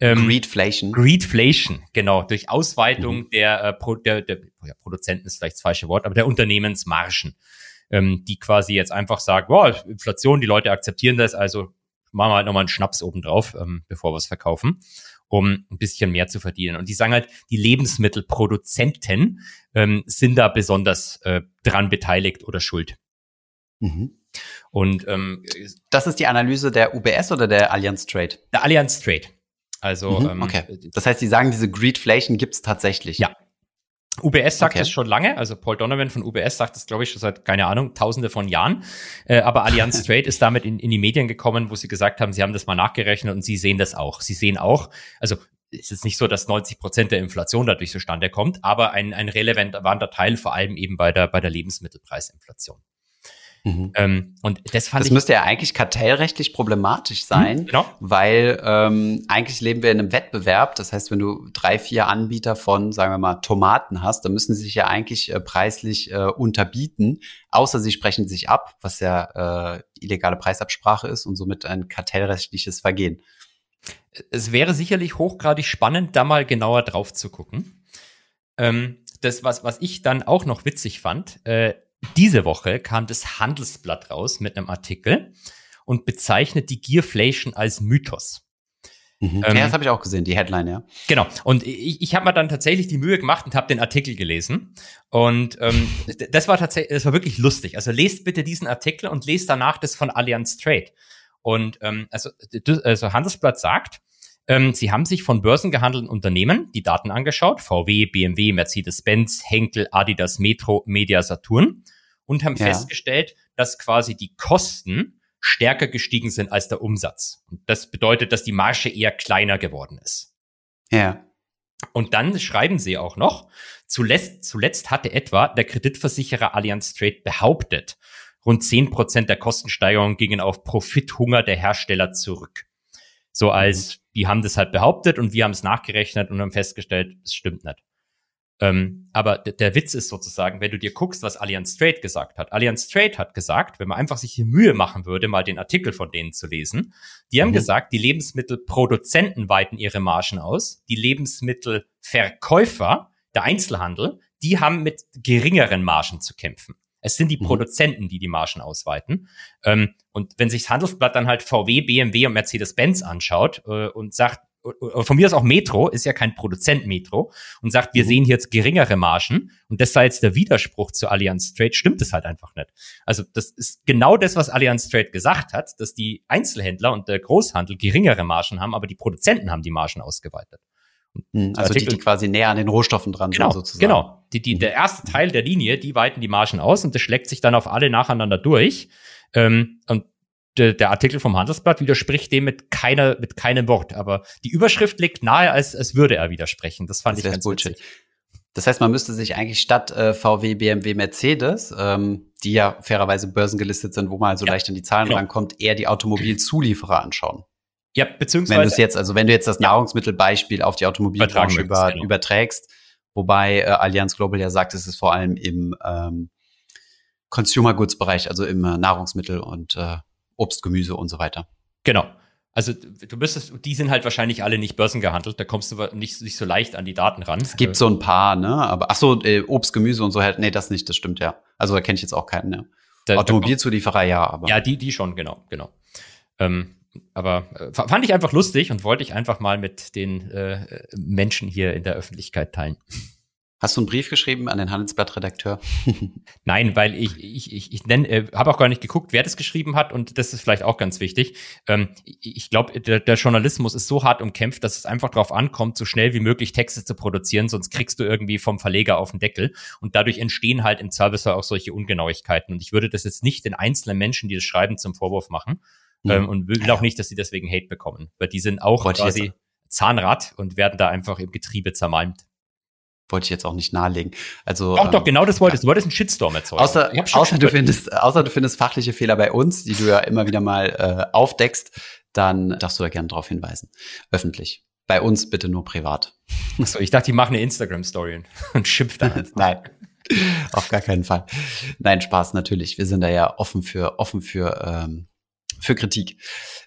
ähm, Greedflation. Greedflation, genau, durch Ausweitung Mhm. der, äh, Pro, der, der ja, Produzenten ist vielleicht das falsche Wort, aber der Unternehmensmargen, ähm, die quasi jetzt einfach sagen, boah, Inflation, die Leute akzeptieren das, also machen wir halt nochmal einen Schnaps obendrauf, ähm, bevor wir es verkaufen, um ein bisschen mehr zu verdienen. Und die sagen halt, die Lebensmittelproduzenten ähm, sind da besonders äh, dran beteiligt oder schuld. Mhm. Und ähm, Das ist die Analyse der UBS oder der Allianz Trade? der Allianz Trade. Also Mhm, ähm, okay. Das heißt, die sagen, diese Greedflation gibt's tatsächlich. Ja. UBS sagt Okay. es schon lange, also Paul Donovan von UBS sagt es, glaube ich, schon seit, keine Ahnung, tausende von Jahren. Äh, aber Allianz Trade ist damit in, in die Medien gekommen, wo sie gesagt haben, sie haben das mal nachgerechnet und sie sehen das auch. Sie sehen auch, also es ist nicht so, dass 90 Prozent der Inflation dadurch zustande kommt, aber ein, ein relevanter Teil, vor allem eben bei der, bei der Lebensmittelpreisinflation. Mhm. Ähm, und das fand Das ich. müsste ja eigentlich kartellrechtlich problematisch sein. Hm, genau. Weil ähm, eigentlich leben wir in einem Wettbewerb. Das heißt, wenn du drei, vier Anbieter von, sagen wir mal, Tomaten hast, dann müssen sie sich ja eigentlich äh, preislich äh, unterbieten, außer sie sprechen sich ab, was ja äh, illegale Preisabsprache ist und somit ein kartellrechtliches Vergehen. es wäre sicherlich hochgradig spannend, da mal genauer drauf zu gucken. Ähm, das, was, was ich dann auch noch witzig fand, äh, diese Woche kam das Handelsblatt raus mit einem Artikel und bezeichnet die Gearflation als Mythos. Mhm. Ähm, ja, das habe ich auch gesehen, die Headline, ja. Genau. Und ich, ich habe mir dann tatsächlich die Mühe gemacht und habe den Artikel gelesen. Und ähm, das war tatsächlich, das war wirklich lustig. Also lest bitte diesen Artikel und lest danach das von Allianz Trade. Und ähm, also, also Handelsblatt sagt, ähm, sie haben sich von börsengehandelten Unternehmen die Daten angeschaut, VW, BMW, Mercedes-Benz, Henkel, Adidas, Metro, Media, Saturn und haben Ja. festgestellt, dass quasi die Kosten stärker gestiegen sind als der Umsatz. Und das bedeutet, dass die Marge eher kleiner geworden ist. Ja. Und dann schreiben sie auch noch, zuletzt, zuletzt hatte etwa der Kreditversicherer Allianz Trade behauptet, rund 10 Prozent der Kostensteigerung gingen auf Profithunger der Hersteller zurück. So als, die haben das halt behauptet und wir haben es nachgerechnet und haben festgestellt, es stimmt nicht. Ähm, aber der Witz ist sozusagen, wenn du dir guckst, was Allianz Trade gesagt hat. Allianz Trade hat gesagt, wenn man einfach sich hier Mühe machen würde, mal den Artikel von denen zu lesen, die haben Mhm. gesagt, die Lebensmittelproduzenten weiten ihre Margen aus, die Lebensmittelverkäufer, der Einzelhandel, die haben mit geringeren Margen zu kämpfen. Es sind die Mhm. Produzenten, die die Margen ausweiten. Ähm, und wenn sich das Handelsblatt dann halt VW, BMW und Mercedes-Benz anschaut äh, und sagt, äh, von mir aus auch Metro, ist ja kein Produzent Metro, und sagt, wir Mhm. sehen hier jetzt geringere Margen und das sei jetzt der Widerspruch zu Allianz Trade, stimmt es halt einfach nicht. Also das ist genau das, was Allianz Trade gesagt hat, dass die Einzelhändler und der Großhandel geringere Margen haben, aber die Produzenten haben die Margen ausgeweitet. Mhm. Also die, Artikel- die quasi näher an den Rohstoffen dran Genau, sind sozusagen. genau. Die, die, Mhm. der erste Teil der Linie, die weiten die Margen aus und das schlägt sich dann auf alle nacheinander durch. Ähm, und der, der Artikel vom Handelsblatt widerspricht dem mit keiner, mit keinem Wort. Aber die Überschrift liegt nahe, als, als würde er widersprechen. Das fand Das ich ganz Bullshit. witzig. Das heißt, man müsste sich eigentlich statt äh, VW, BMW, Mercedes, ähm, die ja fairerweise börsengelistet sind, wo man also Ja, leicht an die Zahlen genau. rankommt, eher die Automobilzulieferer anschauen. Ja, Wenn du es beziehungsweise, jetzt, also wenn du jetzt das Nahrungsmittelbeispiel auf die Automobilbranche über, genau. überträgst, wobei äh, Allianz Global ja sagt, es ist vor allem im ähm, Consumer Goods Bereich, also im äh, Nahrungsmittel und äh, Obst, Gemüse und so weiter. genau. Also du müsstest, die sind halt wahrscheinlich alle nicht börsengehandelt, da kommst du nicht, nicht so leicht an die Daten ran. Es gibt so ein paar, ne? Aber ach so, äh, Obst, Gemüse und so halt, nee, das nicht, das stimmt ja. Also da kenne ich jetzt auch keinen, ne? Da, Automobilzulieferer, ja, aber. Ja, die, die schon, genau, genau. Ähm, aber äh, fand ich einfach lustig und wollte ich einfach mal mit den äh, Menschen hier in der Öffentlichkeit teilen. Hast du einen Brief geschrieben an den Handelsblatt-Redakteur? Nein, weil ich, ich, ich, ich nenn, äh, habe auch gar nicht geguckt, wer das geschrieben hat und das ist vielleicht auch ganz wichtig. Ähm, ich glaube, der, der Journalismus ist so hart umkämpft, dass es einfach darauf ankommt, so schnell wie möglich Texte zu produzieren, sonst kriegst du irgendwie vom Verleger auf den Deckel und dadurch entstehen halt im Service auch solche Ungenauigkeiten. Und ich würde das jetzt nicht den einzelnen Menschen, die das schreiben, zum Vorwurf machen ähm, und will auch nicht, dass sie deswegen Hate bekommen, weil die sind auch Wollte quasi Zahnrad und werden da einfach im Getriebe zermalmt wollte ich jetzt auch nicht nahelegen. Also doch, ähm, doch, genau das wolltest du. Wolltest einen Shitstorm erzeugen. Außer, außer du findest, außer du findest fachliche Fehler bei uns, die du ja immer wieder mal äh, aufdeckst, dann darfst du da gerne darauf hinweisen. Öffentlich. Bei uns bitte nur privat. Achso, ich dachte, die machen eine Instagram-Story und schimpft da. Nein. Auf gar keinen Fall. Nein, Spaß natürlich. Wir sind da ja offen für offen für ähm, für Kritik.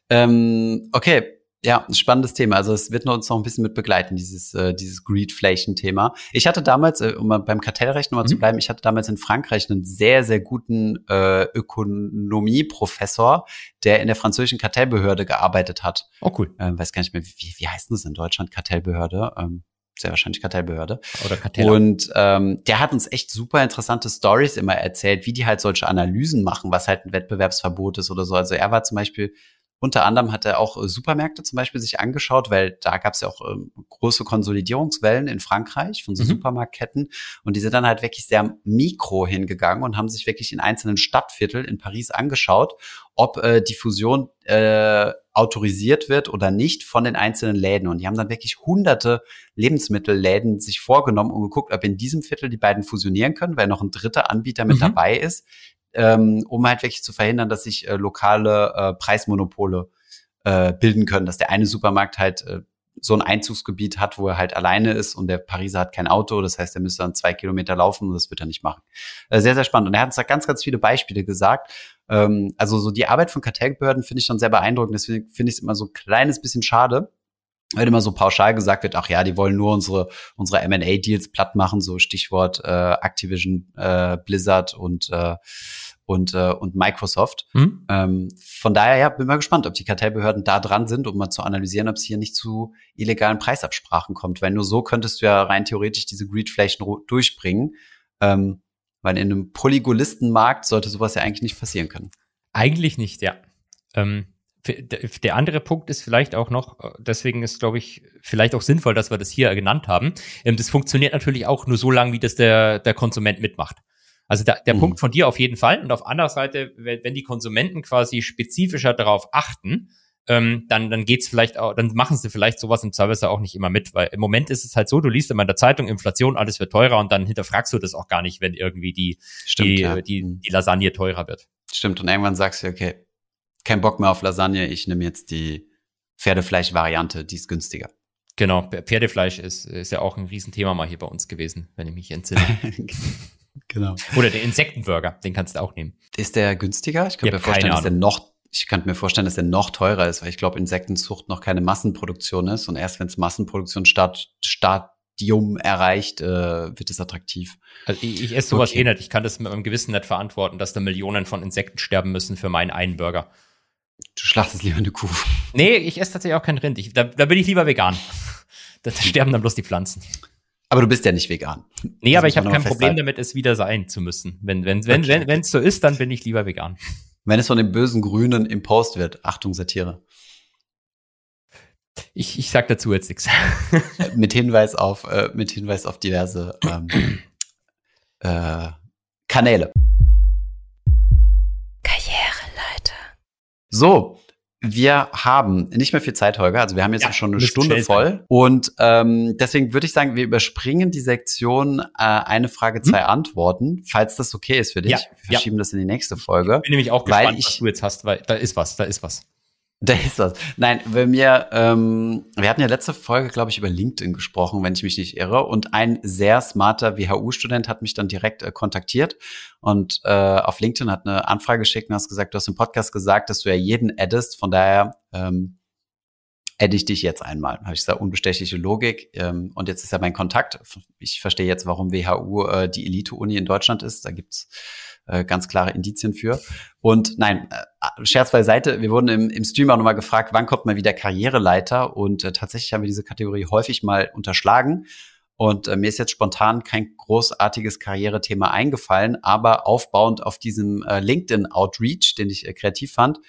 Ähm, okay, ja, ein spannendes Thema. Also es wird uns noch ein bisschen mit begleiten, dieses, äh, dieses Greedflation-Thema. Ich hatte damals, äh, um beim Kartellrecht nochmal mhm. zu bleiben, ich hatte damals in Frankreich einen sehr, sehr guten äh, Ökonomieprofessor, der in der französischen Kartellbehörde gearbeitet hat. Oh cool. Ähm, weiß gar nicht mehr, wie, wie heißt das in Deutschland? Kartellbehörde. Ähm, sehr wahrscheinlich Kartellbehörde. Oder Kartell. Und ähm, der hat uns echt super interessante Stories immer erzählt, wie die halt solche Analysen machen, was halt ein Wettbewerbsverbot ist oder so. Also er war zum Beispiel unter anderem hat er auch äh, Supermärkte zum Beispiel sich angeschaut, weil da gab es ja auch ähm, große Konsolidierungswellen in Frankreich von so mhm. Supermarktketten. Und die sind dann halt wirklich sehr mikro hingegangen und haben sich wirklich in einzelnen Stadtvierteln in Paris angeschaut, ob äh, die Fusion äh, autorisiert wird oder nicht von den einzelnen Läden. Und die haben dann wirklich hunderte Lebensmittelläden sich vorgenommen und geguckt, ob in diesem Viertel die beiden fusionieren können, weil noch ein dritter Anbieter mit mhm. dabei ist, ähm, um halt wirklich zu verhindern, dass sich äh, lokale äh, Preismonopole äh, bilden können, dass der eine Supermarkt halt so ein Einzugsgebiet hat, wo er halt alleine ist und der Pariser hat kein Auto, das heißt, er müsste dann zwei Kilometer laufen und das wird er nicht machen. Sehr, sehr spannend. Und er hat uns da ganz, ganz viele Beispiele gesagt. Ähm, also so die Arbeit von Kartellbehörden finde ich schon sehr beeindruckend. Deswegen finde ich es immer so ein kleines bisschen schade, wenn immer so pauschal gesagt wird, ach ja, die wollen nur unsere unsere M&A-Deals platt machen, so Stichwort äh, Activision, äh, Blizzard und äh, und, äh, und Microsoft. Mhm. Ähm, von daher ja, bin mal gespannt, ob die Kartellbehörden da dran sind, um mal zu analysieren, ob es hier nicht zu illegalen Preisabsprachen kommt. Weil nur so könntest du ja rein theoretisch diese Greedflation durchbringen. Ähm, weil in einem Polygolistenmarkt sollte sowas ja eigentlich nicht passieren können. Eigentlich nicht, ja. Ähm, der andere Punkt ist vielleicht auch noch, äh, deswegen ist, glaube ich, vielleicht auch sinnvoll, dass wir das hier genannt haben. Ähm, das funktioniert natürlich auch nur so lange, wie das der, der Konsument mitmacht. Also der, der mhm. Punkt von dir auf jeden Fall. Und auf anderer Seite, wenn, wenn die Konsumenten quasi spezifischer darauf achten, ähm, dann, dann geht's vielleicht auch, dann machen sie vielleicht sowas im Service auch nicht immer mit, weil im Moment ist es halt so, du liest immer in der Zeitung Inflation, alles wird teurer und dann hinterfragst du das auch gar nicht, wenn irgendwie die, Stimmt, die, ja. die, mhm. die Lasagne teurer wird. Stimmt. Und irgendwann sagst du, okay, kein Bock mehr auf Lasagne, ich nehme jetzt die Pferdefleisch-Variante, die ist günstiger. Genau, Pferdefleisch ist, ist ja auch ein Riesenthema mal hier bei uns gewesen, wenn ich mich entsinne. genau. Oder der Insektenburger, den kannst du auch nehmen. Ist der günstiger? Ich kann mir vorstellen, dass der noch ich könnte mir vorstellen, dass der noch teurer ist, weil ich glaube, Insektenzucht noch keine Massenproduktion ist und erst wenn es Massenproduktion start, Stadium erreicht, äh, wird es attraktiv. Also ich, ich esse sowas okay. eh nicht. Ich kann das mit meinem Gewissen nicht verantworten, dass da Millionen von Insekten sterben müssen für meinen einen Burger. Du schlachtest lieber eine Kuh. Nee, ich esse tatsächlich auch kein Rind. Ich, da, da bin ich lieber vegan. Da sterben dann bloß die Pflanzen. Aber du bist ja nicht vegan. Nee, das aber ich habe kein Problem damit, es wieder sein zu müssen. Wenn wenn wenn okay. wenn wenn es so ist, dann bin ich lieber vegan. Wenn es von den bösen Grünen im Post wird, Achtung Satire. Ich, ich sag dazu jetzt nichts. mit Hinweis auf äh, mit Hinweis auf diverse ähm, äh, Kanäle. Karriereleiter. So, wir haben nicht mehr viel Zeit, Holger. Also wir haben jetzt ja, schon eine Stunde voll. Und ähm, deswegen würde ich sagen, wir überspringen die Sektion äh, eine Frage, zwei hm? Antworten, falls das okay ist für dich. Ja, wir verschieben ja. das in die nächste Folge. Ich bin nämlich auch gespannt, ich, was du jetzt hast, weil da ist was, da ist was. Da ist was. Nein, wenn wir, ähm, wir hatten ja letzte Folge, glaube ich, über LinkedIn gesprochen, wenn ich mich nicht irre. Und ein sehr smarter WHU-Student hat mich dann direkt äh, kontaktiert und äh, auf LinkedIn hat eine Anfrage geschickt und hast gesagt, du hast im Podcast gesagt, dass du ja jeden addest. Von daher ähm, adde ich dich jetzt einmal. Habe ich gesagt, unbestechliche Logik. Ähm, und jetzt ist ja mein Kontakt. Ich verstehe jetzt, warum WHU äh, die Elite-Uni in Deutschland ist. Da gibt's äh, ganz klare Indizien für. Und nein, äh, Scherz beiseite, wir wurden im, im Stream auch nochmal gefragt, wann kommt mal wieder Karriereleiter? Und äh, tatsächlich haben wir diese Kategorie häufig mal unterschlagen. Und äh, mir ist jetzt spontan kein großartiges Karrierethema eingefallen, aber aufbauend auf diesem äh, LinkedIn-Outreach, den ich äh, kreativ fand,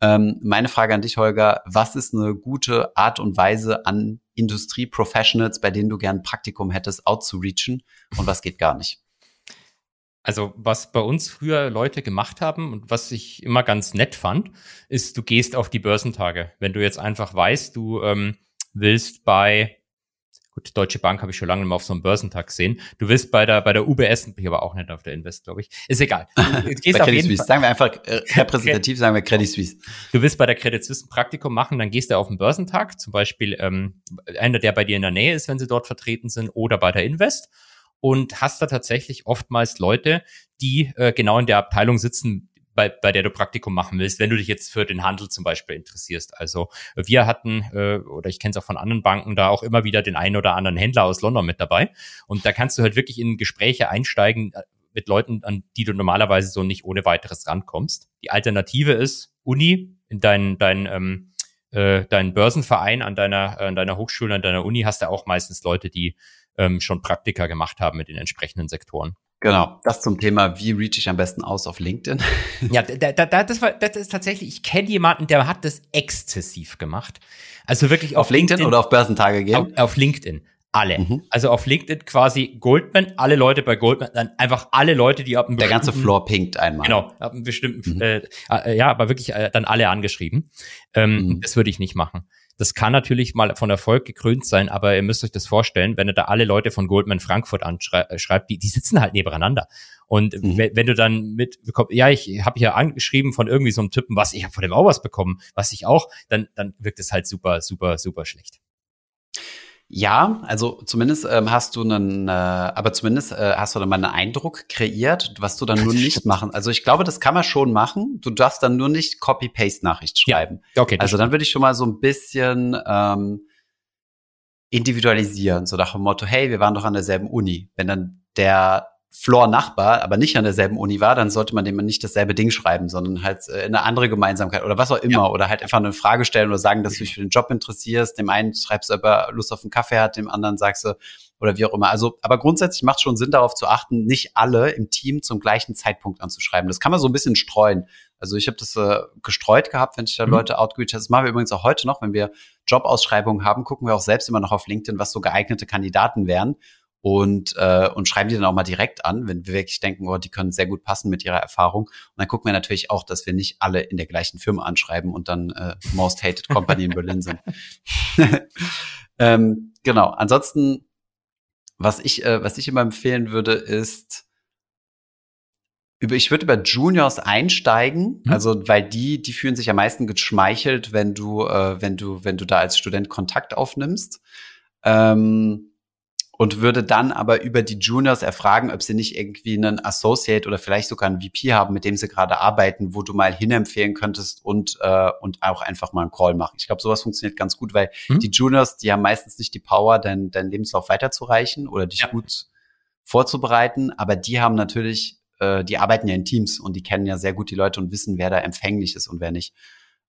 ähm, meine Frage an dich, Holger, was ist eine gute Art und Weise an Industrie-Professionals, bei denen du gern Praktikum hättest, outzureachen und was geht gar nicht? Also was bei uns früher Leute gemacht haben und was ich immer ganz nett fand, ist, du gehst auf die Börsentage. Wenn du jetzt einfach weißt, du ähm, willst bei Gut, Deutsche Bank habe ich schon lange mal auf so einem Börsentag gesehen. Du wirst bei der, bei der UBS, ich aber auch nicht auf der Invest, glaube ich. Ist egal. Du gehst auf jeden Suisse. Sagen wir einfach äh, repräsentativ, sagen wir Credit Suisse. Du willst bei der Credit Suisse ein Praktikum machen, dann gehst du auf den Börsentag, zum Beispiel ähm, einer, der bei dir in der Nähe ist, wenn sie dort vertreten sind, oder bei der Invest und hast da tatsächlich oftmals Leute, die äh, genau in der Abteilung sitzen, bei, bei der du Praktikum machen willst, wenn du dich jetzt für den Handel zum Beispiel interessierst. Also wir hatten, äh, oder ich kenne es auch von anderen Banken, da auch immer wieder den einen oder anderen Händler aus London mit dabei. Und da kannst du halt wirklich in Gespräche einsteigen äh, mit Leuten, an die du normalerweise so nicht ohne weiteres rankommst. Die Alternative ist Uni, in deinen, dein, ähm, äh, deinen Börsenverein an deiner, an deiner Hochschule, an deiner Uni hast du auch meistens Leute, die ähm, schon Praktika gemacht haben mit den entsprechenden Sektoren. Genau, das zum Thema, wie reach ich am besten aus auf LinkedIn? Ja, da, da, da, das, war, das ist tatsächlich, ich kenne jemanden, der hat das exzessiv gemacht. Also wirklich auf, auf LinkedIn, LinkedIn, oder auf Börsentage gehen? Auf, auf LinkedIn. Alle. Mhm. Also auf LinkedIn quasi Goldman, alle Leute bei Goldman, dann einfach alle Leute, die ab einem Der ganze Floor pinkt einmal. Genau, ab einem bestimmten, mhm. äh, äh, ja, aber wirklich äh, dann alle angeschrieben. Ähm, mhm. Das würde ich nicht machen. Das kann natürlich mal von Erfolg gekrönt sein, aber ihr müsst euch das vorstellen, wenn ihr da alle Leute von Goldman Frankfurt anschreibt, äh, die, die sitzen halt nebeneinander. Und mhm. wenn, wenn, du dann mit, ja, ich habe hier angeschrieben von irgendwie so einem Typen, was, ich habe von dem auch was bekommen, was ich auch, dann, dann wirkt es halt super, super, super schlecht. Ja, also zumindest ähm, hast du einen, äh, aber zumindest äh, hast du dann mal einen Eindruck kreiert, was du dann nur nicht machen. Also ich glaube, das kann man schon machen. Du darfst dann nur nicht Copy-Paste-Nachricht schreiben. Ja, okay. Also dann würde ich schon mal so ein bisschen ähm, individualisieren, so nach dem Motto, hey, wir waren doch an derselben Uni. Wenn dann der Floor-Nachbar, aber nicht an derselben Uni war, dann sollte man dem nicht dasselbe Ding schreiben, sondern halt äh, eine andere Gemeinsamkeit oder was auch immer. Ja. Oder halt einfach eine Frage stellen oder sagen, dass du dich für den Job interessierst. Dem einen schreibst du aber Lust auf einen Kaffee hat, dem anderen sagst du, oder wie auch immer. Also, aber grundsätzlich macht schon Sinn, darauf zu achten, nicht alle im Team zum gleichen Zeitpunkt anzuschreiben. Das kann man so ein bisschen streuen. Also ich habe das äh, gestreut gehabt, wenn ich da mhm. Leute outreach. Das machen wir übrigens auch heute noch, wenn wir Jobausschreibungen haben, gucken wir auch selbst immer noch auf LinkedIn, was so geeignete Kandidaten wären und, äh, und schreiben die dann auch mal direkt an, wenn wir wirklich denken, oh, die können sehr gut passen mit ihrer Erfahrung. Und dann gucken wir natürlich auch, dass wir nicht alle in der gleichen Firma anschreiben und dann äh, Most Hated Company in Berlin sind. ähm, genau. Ansonsten, was ich, äh, was ich immer empfehlen würde, ist, über, ich würde über Juniors einsteigen, mhm. also weil die, die fühlen sich am meisten geschmeichelt, wenn du, äh, wenn du, wenn du da als Student Kontakt aufnimmst. Ähm, und würde dann aber über die Juniors erfragen, ob sie nicht irgendwie einen Associate oder vielleicht sogar einen VP haben, mit dem sie gerade arbeiten, wo du mal hinempfehlen könntest und, äh, und auch einfach mal einen Call machen. Ich glaube, sowas funktioniert ganz gut, weil mhm. die Juniors, die haben meistens nicht die Power, deinen dein Lebenslauf weiterzureichen oder dich ja. gut vorzubereiten, aber die haben natürlich, äh, die arbeiten ja in Teams und die kennen ja sehr gut die Leute und wissen, wer da empfänglich ist und wer nicht.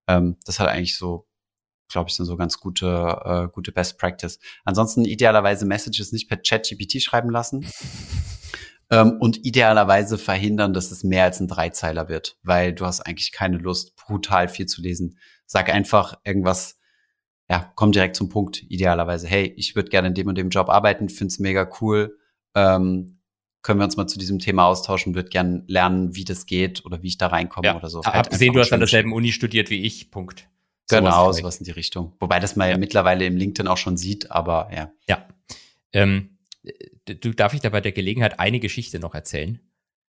Ähm, das hat eigentlich so glaube ich, sind so ganz gute, äh, gute Best Practice. Ansonsten idealerweise Messages nicht per ChatGPT schreiben lassen. ähm, und idealerweise verhindern, dass es mehr als ein Dreizeiler wird, weil du hast eigentlich keine Lust, brutal viel zu lesen. Sag einfach irgendwas, ja, komm direkt zum Punkt, idealerweise. Hey, ich würde gerne in dem und dem Job arbeiten, find's mega cool. Ähm, können wir uns mal zu diesem Thema austauschen, würde gern lernen, wie das geht oder wie ich da reinkomme ja. oder so. Halt Abgesehen, du hast an derselben Uni studiert wie ich, Punkt. Genau, sowas, sowas in die Richtung. Wobei das man ja. mittlerweile im LinkedIn auch schon sieht, aber ja. Ja. Ähm, du, darf ich da bei der Gelegenheit eine Geschichte noch erzählen?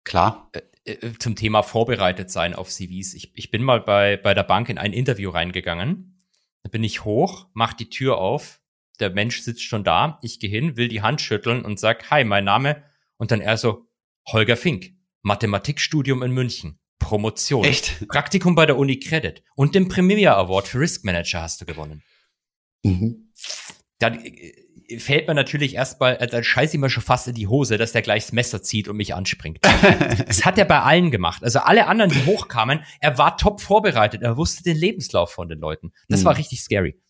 Klar. Äh, äh, zum Thema vorbereitet sein auf CVs. Ich, ich bin mal bei, bei der Bank in ein Interview reingegangen. Da bin ich hoch, mach die Tür auf. Der Mensch sitzt schon da. Ich gehe hin, will die Hand schütteln und sag, hi, mein Name. Und dann er so, Holger Fink, Mathematikstudium in München. Promotion. Echt? Praktikum bei der Uni Credit und den Premier Award für Risk Manager hast du gewonnen. Mhm. Dann äh, fällt mir natürlich erstmal, äh, dann scheiße ich mir schon fast in die Hose, dass der gleich das Messer zieht und mich anspringt. das hat er bei allen gemacht. Also alle anderen, die hochkamen, er war top vorbereitet. Er wusste den Lebenslauf von den Leuten. Das mhm. war richtig scary.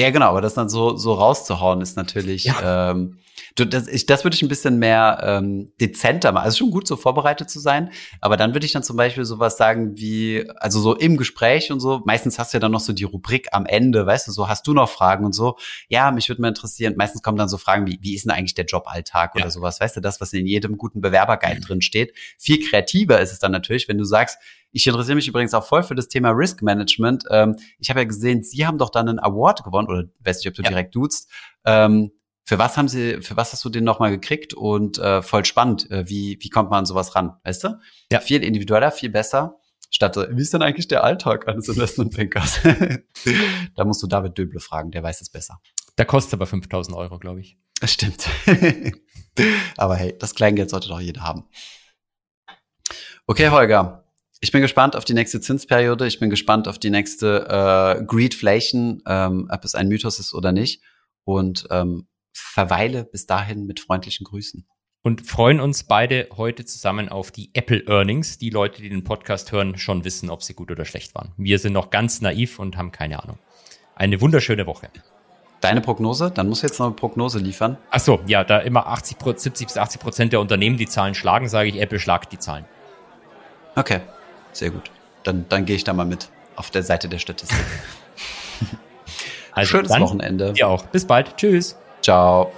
Ja, genau, aber das dann so, so rauszuhauen ist natürlich, ja. ähm, du, das, ich, das würde ich ein bisschen mehr ähm, dezenter machen. Also schon gut, so vorbereitet zu sein, aber dann würde ich dann zum Beispiel sowas sagen wie, also so im Gespräch und so, meistens hast du ja dann noch so die Rubrik am Ende, weißt du, so hast du noch Fragen und so, ja, mich würde mal interessieren, meistens kommen dann so Fragen wie, wie ist denn eigentlich der Joballtag ja. oder sowas, weißt du, das, was in jedem guten Bewerberguide mhm. drin steht. Viel kreativer ist es dann natürlich, wenn du sagst, ich interessiere mich übrigens auch voll für das Thema Risk Management. Ähm, ich habe ja gesehen, Sie haben doch dann einen Award gewonnen, oder weiß nicht, ob du ja. direkt duzt. Ähm, für was haben Sie, für was hast du den nochmal gekriegt? Und äh, voll spannend, äh, wie, wie kommt man an sowas ran, weißt du? Ja. Viel individueller, viel besser. Statt, wie ist denn eigentlich der Alltag eines Investmentbankers? da musst du David Döble fragen, der weiß es besser. Der kostet aber 5000 Euro, glaube ich. Das stimmt. aber hey, das Kleingeld sollte doch jeder haben. Okay, Holger, ich bin gespannt auf die nächste Zinsperiode. Ich bin gespannt auf die nächste äh, Greedflation, ähm, ob es ein Mythos ist oder nicht. Und ähm, verweile bis dahin mit freundlichen Grüßen. Und freuen uns beide heute zusammen auf die Apple Earnings. Die Leute, die den Podcast hören, schon wissen, ob sie gut oder schlecht waren. Wir sind noch ganz naiv und haben keine Ahnung. Eine wunderschöne Woche. Deine Prognose? Dann muss jetzt noch eine Prognose liefern. Ach so, ja, da immer 80, 70 bis 80 Prozent der Unternehmen die Zahlen schlagen, sage ich, Apple schlagt die Zahlen. Okay. Sehr gut. Dann, dann gehe ich da mal mit auf der Seite der Statistik. also Schönes Wochenende. Dir auch. Bis bald. Tschüss. Ciao.